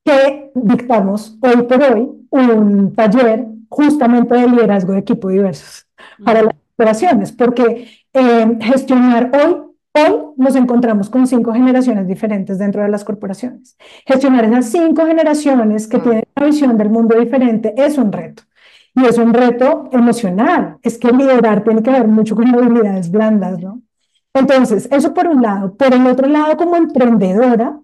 que dictamos hoy por hoy un taller justamente de liderazgo de equipos diversos para las operaciones, porque em, gestionar hoy Hoy nos encontramos con cinco generaciones diferentes dentro de las corporaciones. Gestionar esas cinco generaciones que tienen una visión del mundo diferente es un reto. Y es un reto emocional. Es que liderar tiene que ver mucho con habilidades blandas, ¿no? Entonces, eso por un lado. Por el otro lado, como emprendedora,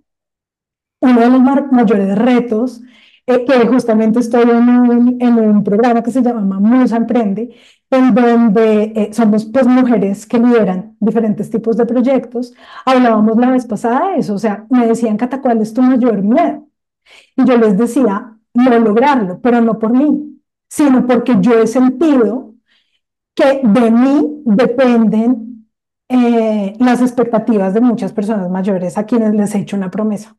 uno de los mayores retos eh, que justamente estoy en un, programa que se llama Mamusa Emprende, en donde eh, somos pues mujeres que lideran diferentes tipos de proyectos. Hablábamos la vez pasada de eso, o sea, me decían, Cata, ¿cuál es tu mayor miedo? Y yo les decía, no lograrlo, pero no por mí, sino porque yo he sentido que de mí dependen eh, las expectativas de muchas personas mayores a quienes les he hecho una promesa.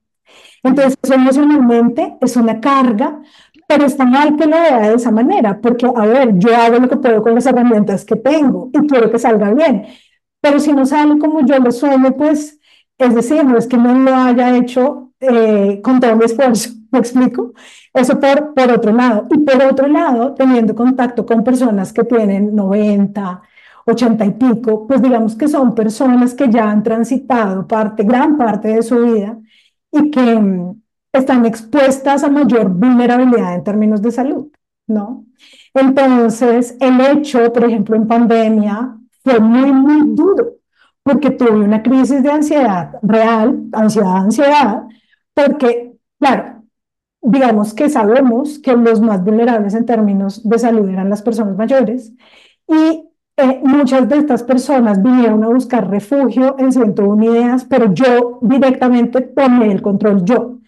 Entonces, emocionalmente es una carga, pero está mal que lo vea de esa manera, porque, a ver, yo hago lo que puedo con las herramientas que tengo y quiero que salga bien, pero si no sale como yo lo sueño, pues, es decir, no es que no lo haya hecho eh, con todo mi esfuerzo, ¿me explico? Eso por, por otro lado. Y por otro lado, teniendo contacto con personas que tienen 90, 80 y pico, pues digamos que son personas que ya han transitado parte, gran parte de su vida y que mm, están expuestas a mayor vulnerabilidad en términos de salud, ¿no? Entonces, el hecho, por ejemplo, en pandemia fue muy, muy duro, porque tuve una crisis de ansiedad real, ansiedad, ansiedad, porque, claro, digamos que sabemos que los más vulnerables en términos de salud eran las personas mayores y eh, muchas de estas personas vinieron a buscar refugio en 101 ideas, pero yo directamente tomé el control yo.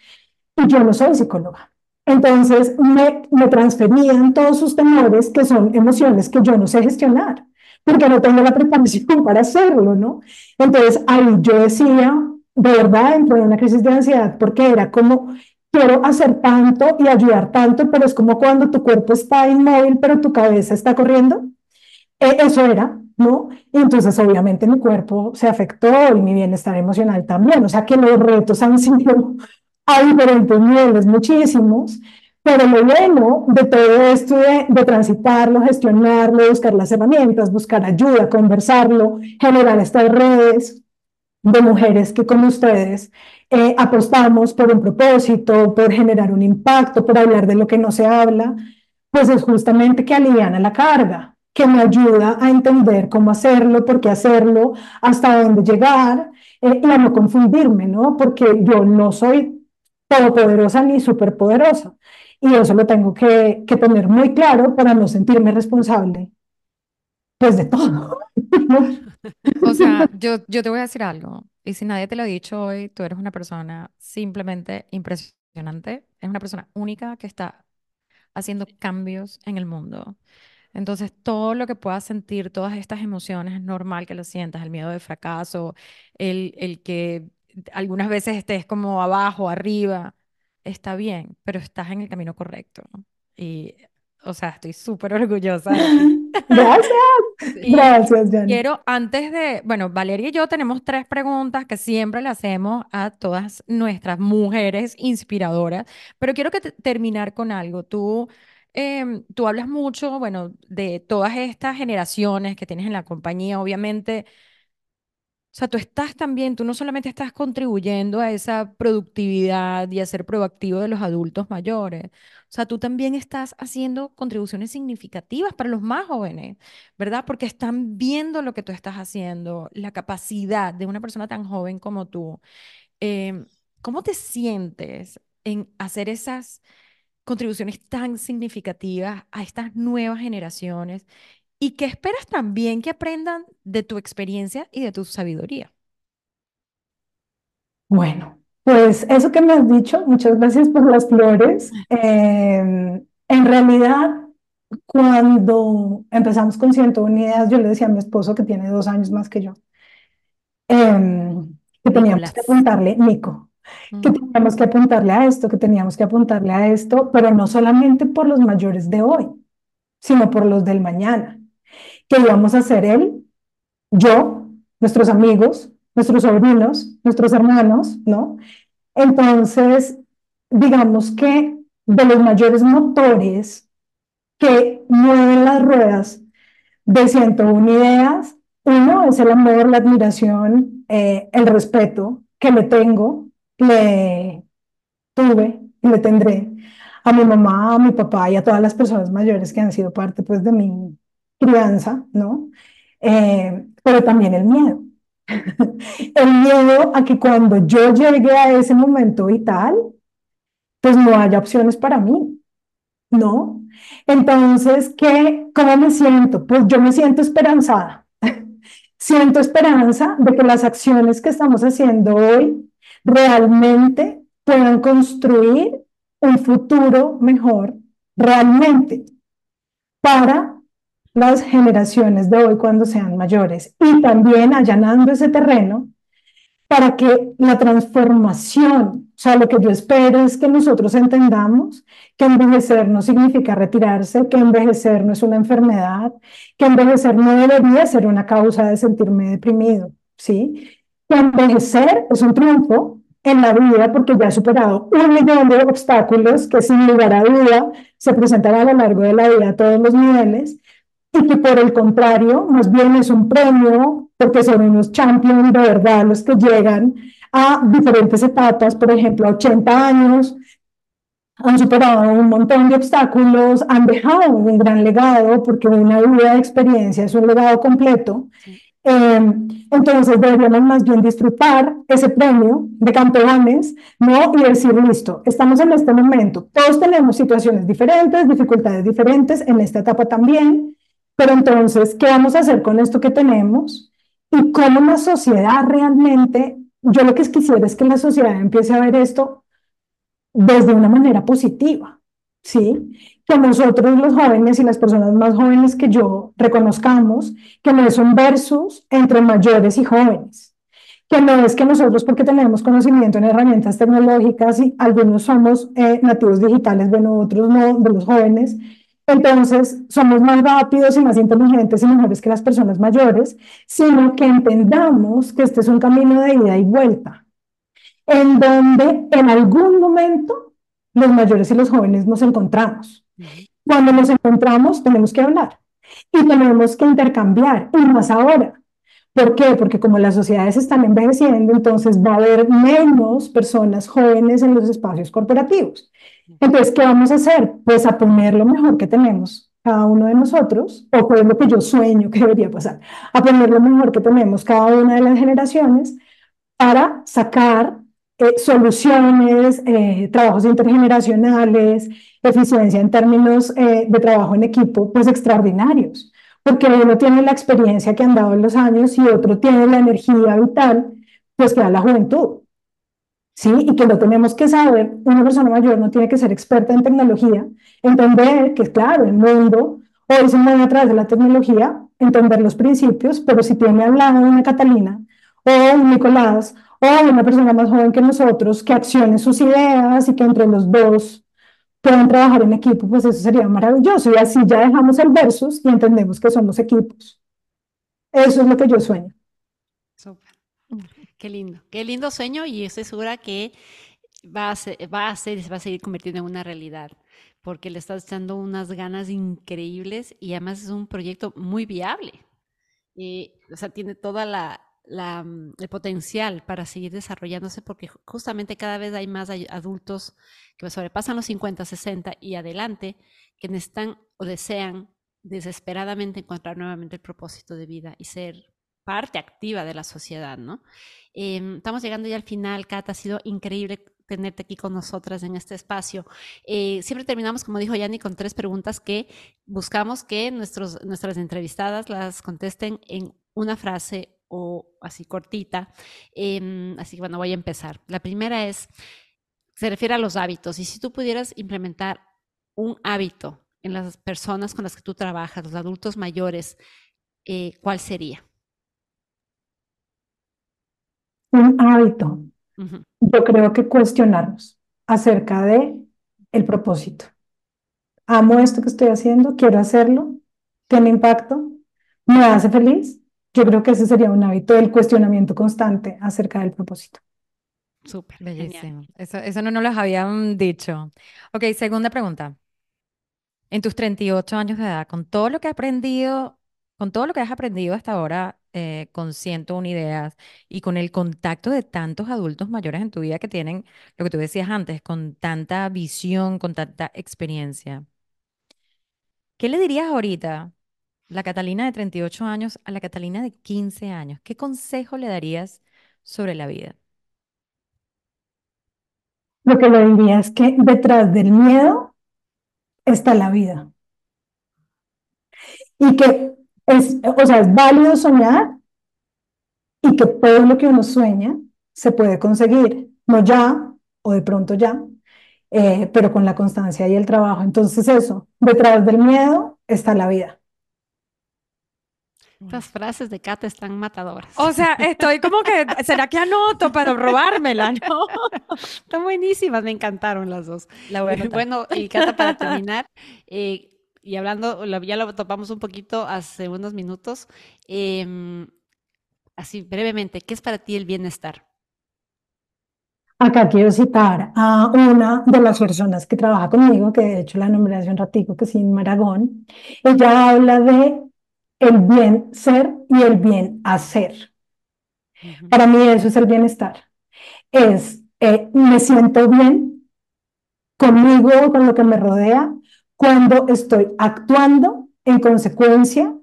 Y yo no soy psicóloga. Entonces me, me transferían todos sus temores, que son emociones que yo no sé gestionar, porque no tengo la preparación para hacerlo, ¿no? Entonces ahí yo decía, de verdad, entré en una crisis de ansiedad, porque era como, quiero hacer tanto y ayudar tanto, pero es como cuando tu cuerpo está inmóvil, pero tu cabeza está corriendo. E, eso era, ¿no? Y entonces obviamente mi cuerpo se afectó y mi bienestar emocional también, o sea que los retos han sido a diferentes niveles, muchísimos, pero lo bueno de todo esto de, de, transitarlo, gestionarlo, buscar las herramientas, buscar ayuda, conversarlo, generar estas redes de mujeres que como ustedes eh, apostamos por un propósito, por generar un impacto, por hablar de lo que no se habla, pues es justamente que aliviana la carga, que me ayuda a entender cómo hacerlo, por qué hacerlo, hasta dónde llegar eh, y a no confundirme, ¿no? Porque yo no soy todopoderosa ni superpoderosa. Y eso lo tengo que, que tener muy claro para no sentirme responsable, pues de todo. O sea, yo, yo te voy a decir algo, y si nadie te lo ha dicho hoy, tú eres una persona simplemente impresionante, es una persona única que está haciendo cambios en el mundo Entonces, todo lo que puedas sentir, todas estas emociones, es normal que lo sientas, el miedo de fracaso, el, el que algunas veces estés como abajo, arriba, está bien, pero estás en el camino correcto. Y, o sea, estoy súper orgullosa. Gracias. Gracias, Jenny. Quiero, antes de, bueno, Valeria y yo tenemos tres preguntas que siempre le hacemos a todas nuestras mujeres inspiradoras, pero quiero que terminar con algo. Tú, em, tú hablas mucho, bueno, de todas estas generaciones que tienes en la compañía, obviamente o sea, tú estás también, tú no solamente estás contribuyendo a esa productividad y a ser proactivo de los adultos mayores, o sea, tú también estás haciendo contribuciones significativas para los más jóvenes, ¿verdad? Porque están viendo lo que tú estás haciendo, la capacidad de una persona tan joven como tú. Em, ¿cómo te sientes en hacer esas contribuciones tan significativas a estas nuevas generaciones y qué esperas también que aprendan de tu experiencia y de tu sabiduría. Bueno, pues eso que me has dicho, muchas gracias por las flores. Em, en realidad, cuando empezamos con 101 ideas, yo le decía a mi esposo que tiene dos años más que yo, em, que teníamos que apuntarle, Nico, que teníamos que apuntarle a esto, que teníamos que apuntarle a esto, pero no solamente por los mayores de hoy, sino por los del mañana. Que íbamos a hacer él, yo, nuestros amigos, nuestros sobrinos, nuestros hermanos, ¿no? Entonces, digamos que de los mayores motores que mueven las ruedas de 101 ideas, uno es el amor, la admiración, eh, el respeto que le tengo, le tuve y le tendré a mi mamá, a mi papá y a todas las personas mayores que han sido parte pues de mi crianza, ¿no? Eh, pero también el miedo. el miedo a que cuando yo llegue a ese momento vital, pues no haya opciones para mí, ¿no? Entonces, ¿qué, ¿cómo me siento? Pues yo me siento esperanzada. siento esperanza de que las acciones que estamos haciendo hoy realmente puedan construir un futuro mejor, realmente, para las generaciones de hoy cuando sean mayores y también allanando ese terreno para que la transformación, o sea, lo que yo espero es que nosotros entendamos que envejecer no significa retirarse, que envejecer no es una enfermedad, que envejecer no debería ser una causa de sentirme deprimido, ¿sí? Que envejecer es un triunfo en la vida porque ya he superado un millón de obstáculos que sin lugar a duda se presentan a lo largo de la vida a todos los niveles y que por el contrario, más bien es un premio porque son unos champions de verdad los que llegan a diferentes etapas, por ejemplo, a 80 años, han superado un montón de obstáculos, han dejado un gran legado, porque una vida de experiencia es un legado completo. Em, entonces deberíamos más bien disfrutar ese premio de campeones, ¿no? Y decir, listo, estamos en este momento, todos tenemos situaciones diferentes, dificultades diferentes, en esta etapa también, pero entonces, ¿qué vamos a hacer con esto que tenemos? Y cómo la sociedad realmente, yo lo que quisiera es que la sociedad empiece a ver esto desde una manera positiva, ¿sí? Que nosotros los jóvenes y las personas más jóvenes que yo reconozcamos que no es un versus entre mayores y jóvenes, que no es que nosotros porque tenemos conocimiento en herramientas tecnológicas y algunos somos eh, nativos digitales, bueno, otros no, de los jóvenes, entonces, somos más rápidos y más inteligentes y mejores que las personas mayores, sino que entendamos que este es un camino de ida y vuelta, en donde en algún momento los mayores y los jóvenes nos encontramos. Cuando nos encontramos, tenemos que hablar y tenemos que intercambiar, y más ahora. ¿Por qué? Porque como las sociedades están envejeciendo, entonces va a haber menos personas jóvenes en los espacios corporativos. Entonces, ¿qué vamos a hacer? Pues a poner lo mejor que tenemos cada uno de nosotros, o pues lo que yo sueño que debería pasar, a poner lo mejor que tenemos cada una de las generaciones para sacar eh, soluciones, eh, trabajos intergeneracionales, eficiencia en términos eh, de trabajo en equipo, pues extraordinarios, porque uno tiene la experiencia que han dado en los años y otro tiene la energía vital, pues que da la juventud. ¿sí? Y que lo tenemos que saber, una persona mayor no tiene que ser experta en tecnología, entender que, claro, el mundo Hoy se mueve a través de la tecnología, entender los principios, pero si tiene al lado una Catalina o un Nicolás o una persona más joven que nosotros que accione sus ideas y que entre los dos puedan trabajar en equipo, pues eso sería maravilloso. Y así ya dejamos el versus y entendemos que somos equipos. Eso es lo que yo sueño. Súper. Qué lindo, qué lindo sueño y estoy segura que va a ser, va a ser y se va a seguir convirtiendo en una realidad porque le estás echando unas ganas increíbles y además es un proyecto muy viable. Y, o sea, tiene toda la, Mm, el potencial para seguir desarrollándose porque justamente cada vez hay más adultos que sobrepasan los 50, 60 y adelante que necesitan o desean desesperadamente encontrar nuevamente el propósito de vida y ser parte activa de la sociedad, ¿no? Em, estamos llegando ya al final, Kat, ha sido increíble tenerte aquí con nosotras en este espacio. Eh, siempre terminamos, como dijo Yanni, con tres preguntas que buscamos que nuestros, nuestras entrevistadas las contesten en una frase o así cortita. Em, así que bueno, voy a empezar. La primera es, se refiere a los hábitos. Y si tú pudieras implementar un hábito en las personas con las que tú trabajas, los adultos mayores, eh, ¿cuál sería? Un hábito. Yo creo que cuestionarnos acerca de el propósito. Amo esto que estoy haciendo, quiero hacerlo, tiene impacto, me hace feliz yo creo que ese sería un hábito del cuestionamiento constante acerca del propósito. Súper. Bellísimo. Eso, eso no nos lo habían dicho. Ok, segunda pregunta. En tus 38 años de edad, con todo lo que has aprendido, con todo lo que has aprendido hasta ahora, eh, con 101 ideas y con el contacto de tantos adultos mayores en tu vida que tienen, lo que tú decías antes, con tanta visión, con tanta experiencia, ¿qué le dirías ahorita la Catalina de 38 años a la Catalina de 15 años, ¿qué consejo le darías sobre la vida? Lo que le diría es que detrás del miedo está la vida. Y que es, o sea, es válido soñar y que todo lo que uno sueña se puede conseguir, no ya o de pronto ya, eh, pero con la constancia y el trabajo. Entonces eso, detrás del miedo está la vida. Estas frases de Cata están matadoras. O sea, estoy como que, ¿será que anoto para robármela? No. Están buenísimas, me encantaron las dos. bueno, y Cata, para terminar, eh, y hablando, ya lo topamos un poquito hace unos minutos, em, así brevemente, ¿qué es para ti el bienestar? Acá quiero citar a una de las personas que trabaja conmigo, que de hecho la nombré hace un ratico, que es Sin Maragón. Ella habla de el bien ser y el bien hacer. Para mí eso es el bienestar. Es, eh, me siento bien conmigo, con lo que me rodea, cuando estoy actuando en consecuencia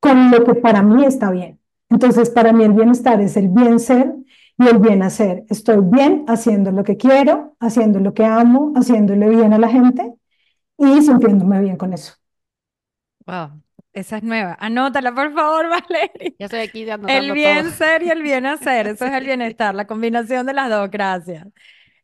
con lo que para mí está bien. Entonces, para mí el bienestar es el bien ser y el bien hacer. Estoy bien haciendo lo que quiero, haciendo lo que amo, haciéndole bien a la gente y sintiéndome bien con eso. Wow, esa es nueva. Anótala, por favor, Valeria. Ya estoy aquí anotando El bien ser y el bien hacer. Eso es el bienestar, la combinación de las dos. Gracias.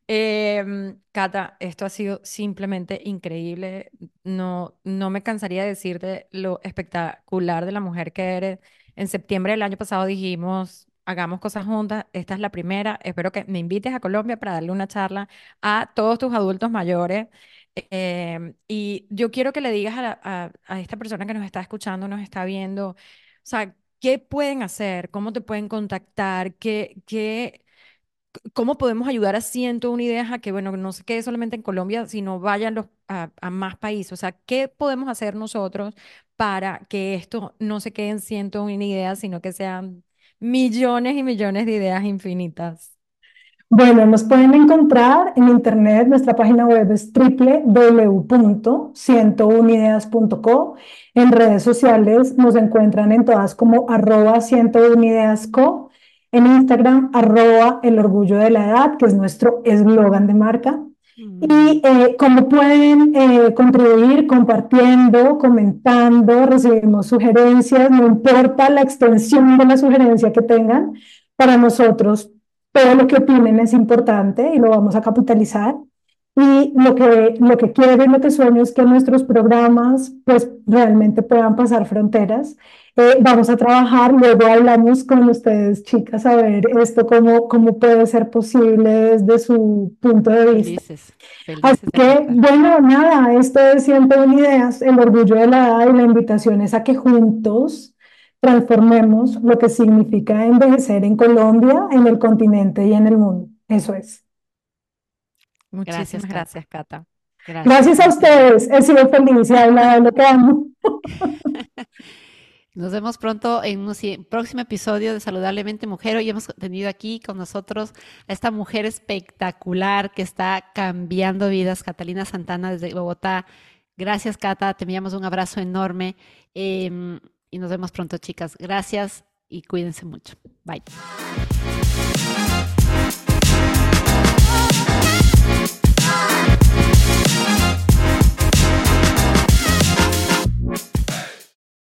Eh, Cata, esto ha sido simplemente increíble. No, no me cansaría de decirte lo espectacular de la mujer que eres. En septiembre del año pasado dijimos, hagamos cosas juntas. Esta es la primera. Espero que me invites a Colombia para darle una charla a todos tus adultos mayores. Em, y yo quiero que le digas a, a, esta persona que nos está escuchando, nos está viendo, o sea, ¿qué pueden hacer? ¿Cómo te pueden contactar? ¿Qué, qué, cómo podemos ayudar a 101 ideas a que, bueno, no se quede solamente en Colombia, sino vayan los, a, a, más países? O sea, ¿qué podemos hacer nosotros para que esto no se quede en 101 ideas, sino que sean millones y millones de ideas infinitas? Bueno, nos pueden encontrar en internet, nuestra página web es www.101ideas.co. En redes sociales nos encuentran en todas como arroba 101ideasco. En Instagram, arroba el orgullo de la edad, que es nuestro eslogan de marca. Mm. Y eh, como pueden eh, contribuir compartiendo, comentando, recibimos sugerencias, no importa la extensión de la sugerencia que tengan, para nosotros todo lo que opinen es importante y lo vamos a capitalizar. Y lo que, lo que quiero y lo que sueño es que nuestros programas pues realmente puedan pasar fronteras. Eh, vamos a trabajar, luego hablamos con ustedes, chicas, a ver esto cómo, cómo puede ser posible desde su punto de vista. Felices, Así felices de que, bueno, nada, esto es siempre una idea, el orgullo de la edad y la invitación es a que juntos transformemos lo que significa envejecer en Colombia, en el continente y en el mundo. Eso es. Muchísimas gracias, Cata. Gracias a ustedes, he sido feliz y he hablado de lo que amo. Nos vemos pronto en un próximo episodio de Saludablemente Mujer. Hoy hemos tenido aquí con nosotros a esta mujer espectacular que está cambiando vidas, Catalina Santana desde Bogotá. Gracias, Cata. Te enviamos un abrazo enorme em, y nos vemos pronto, chicas. Gracias y cuídense mucho. Bye.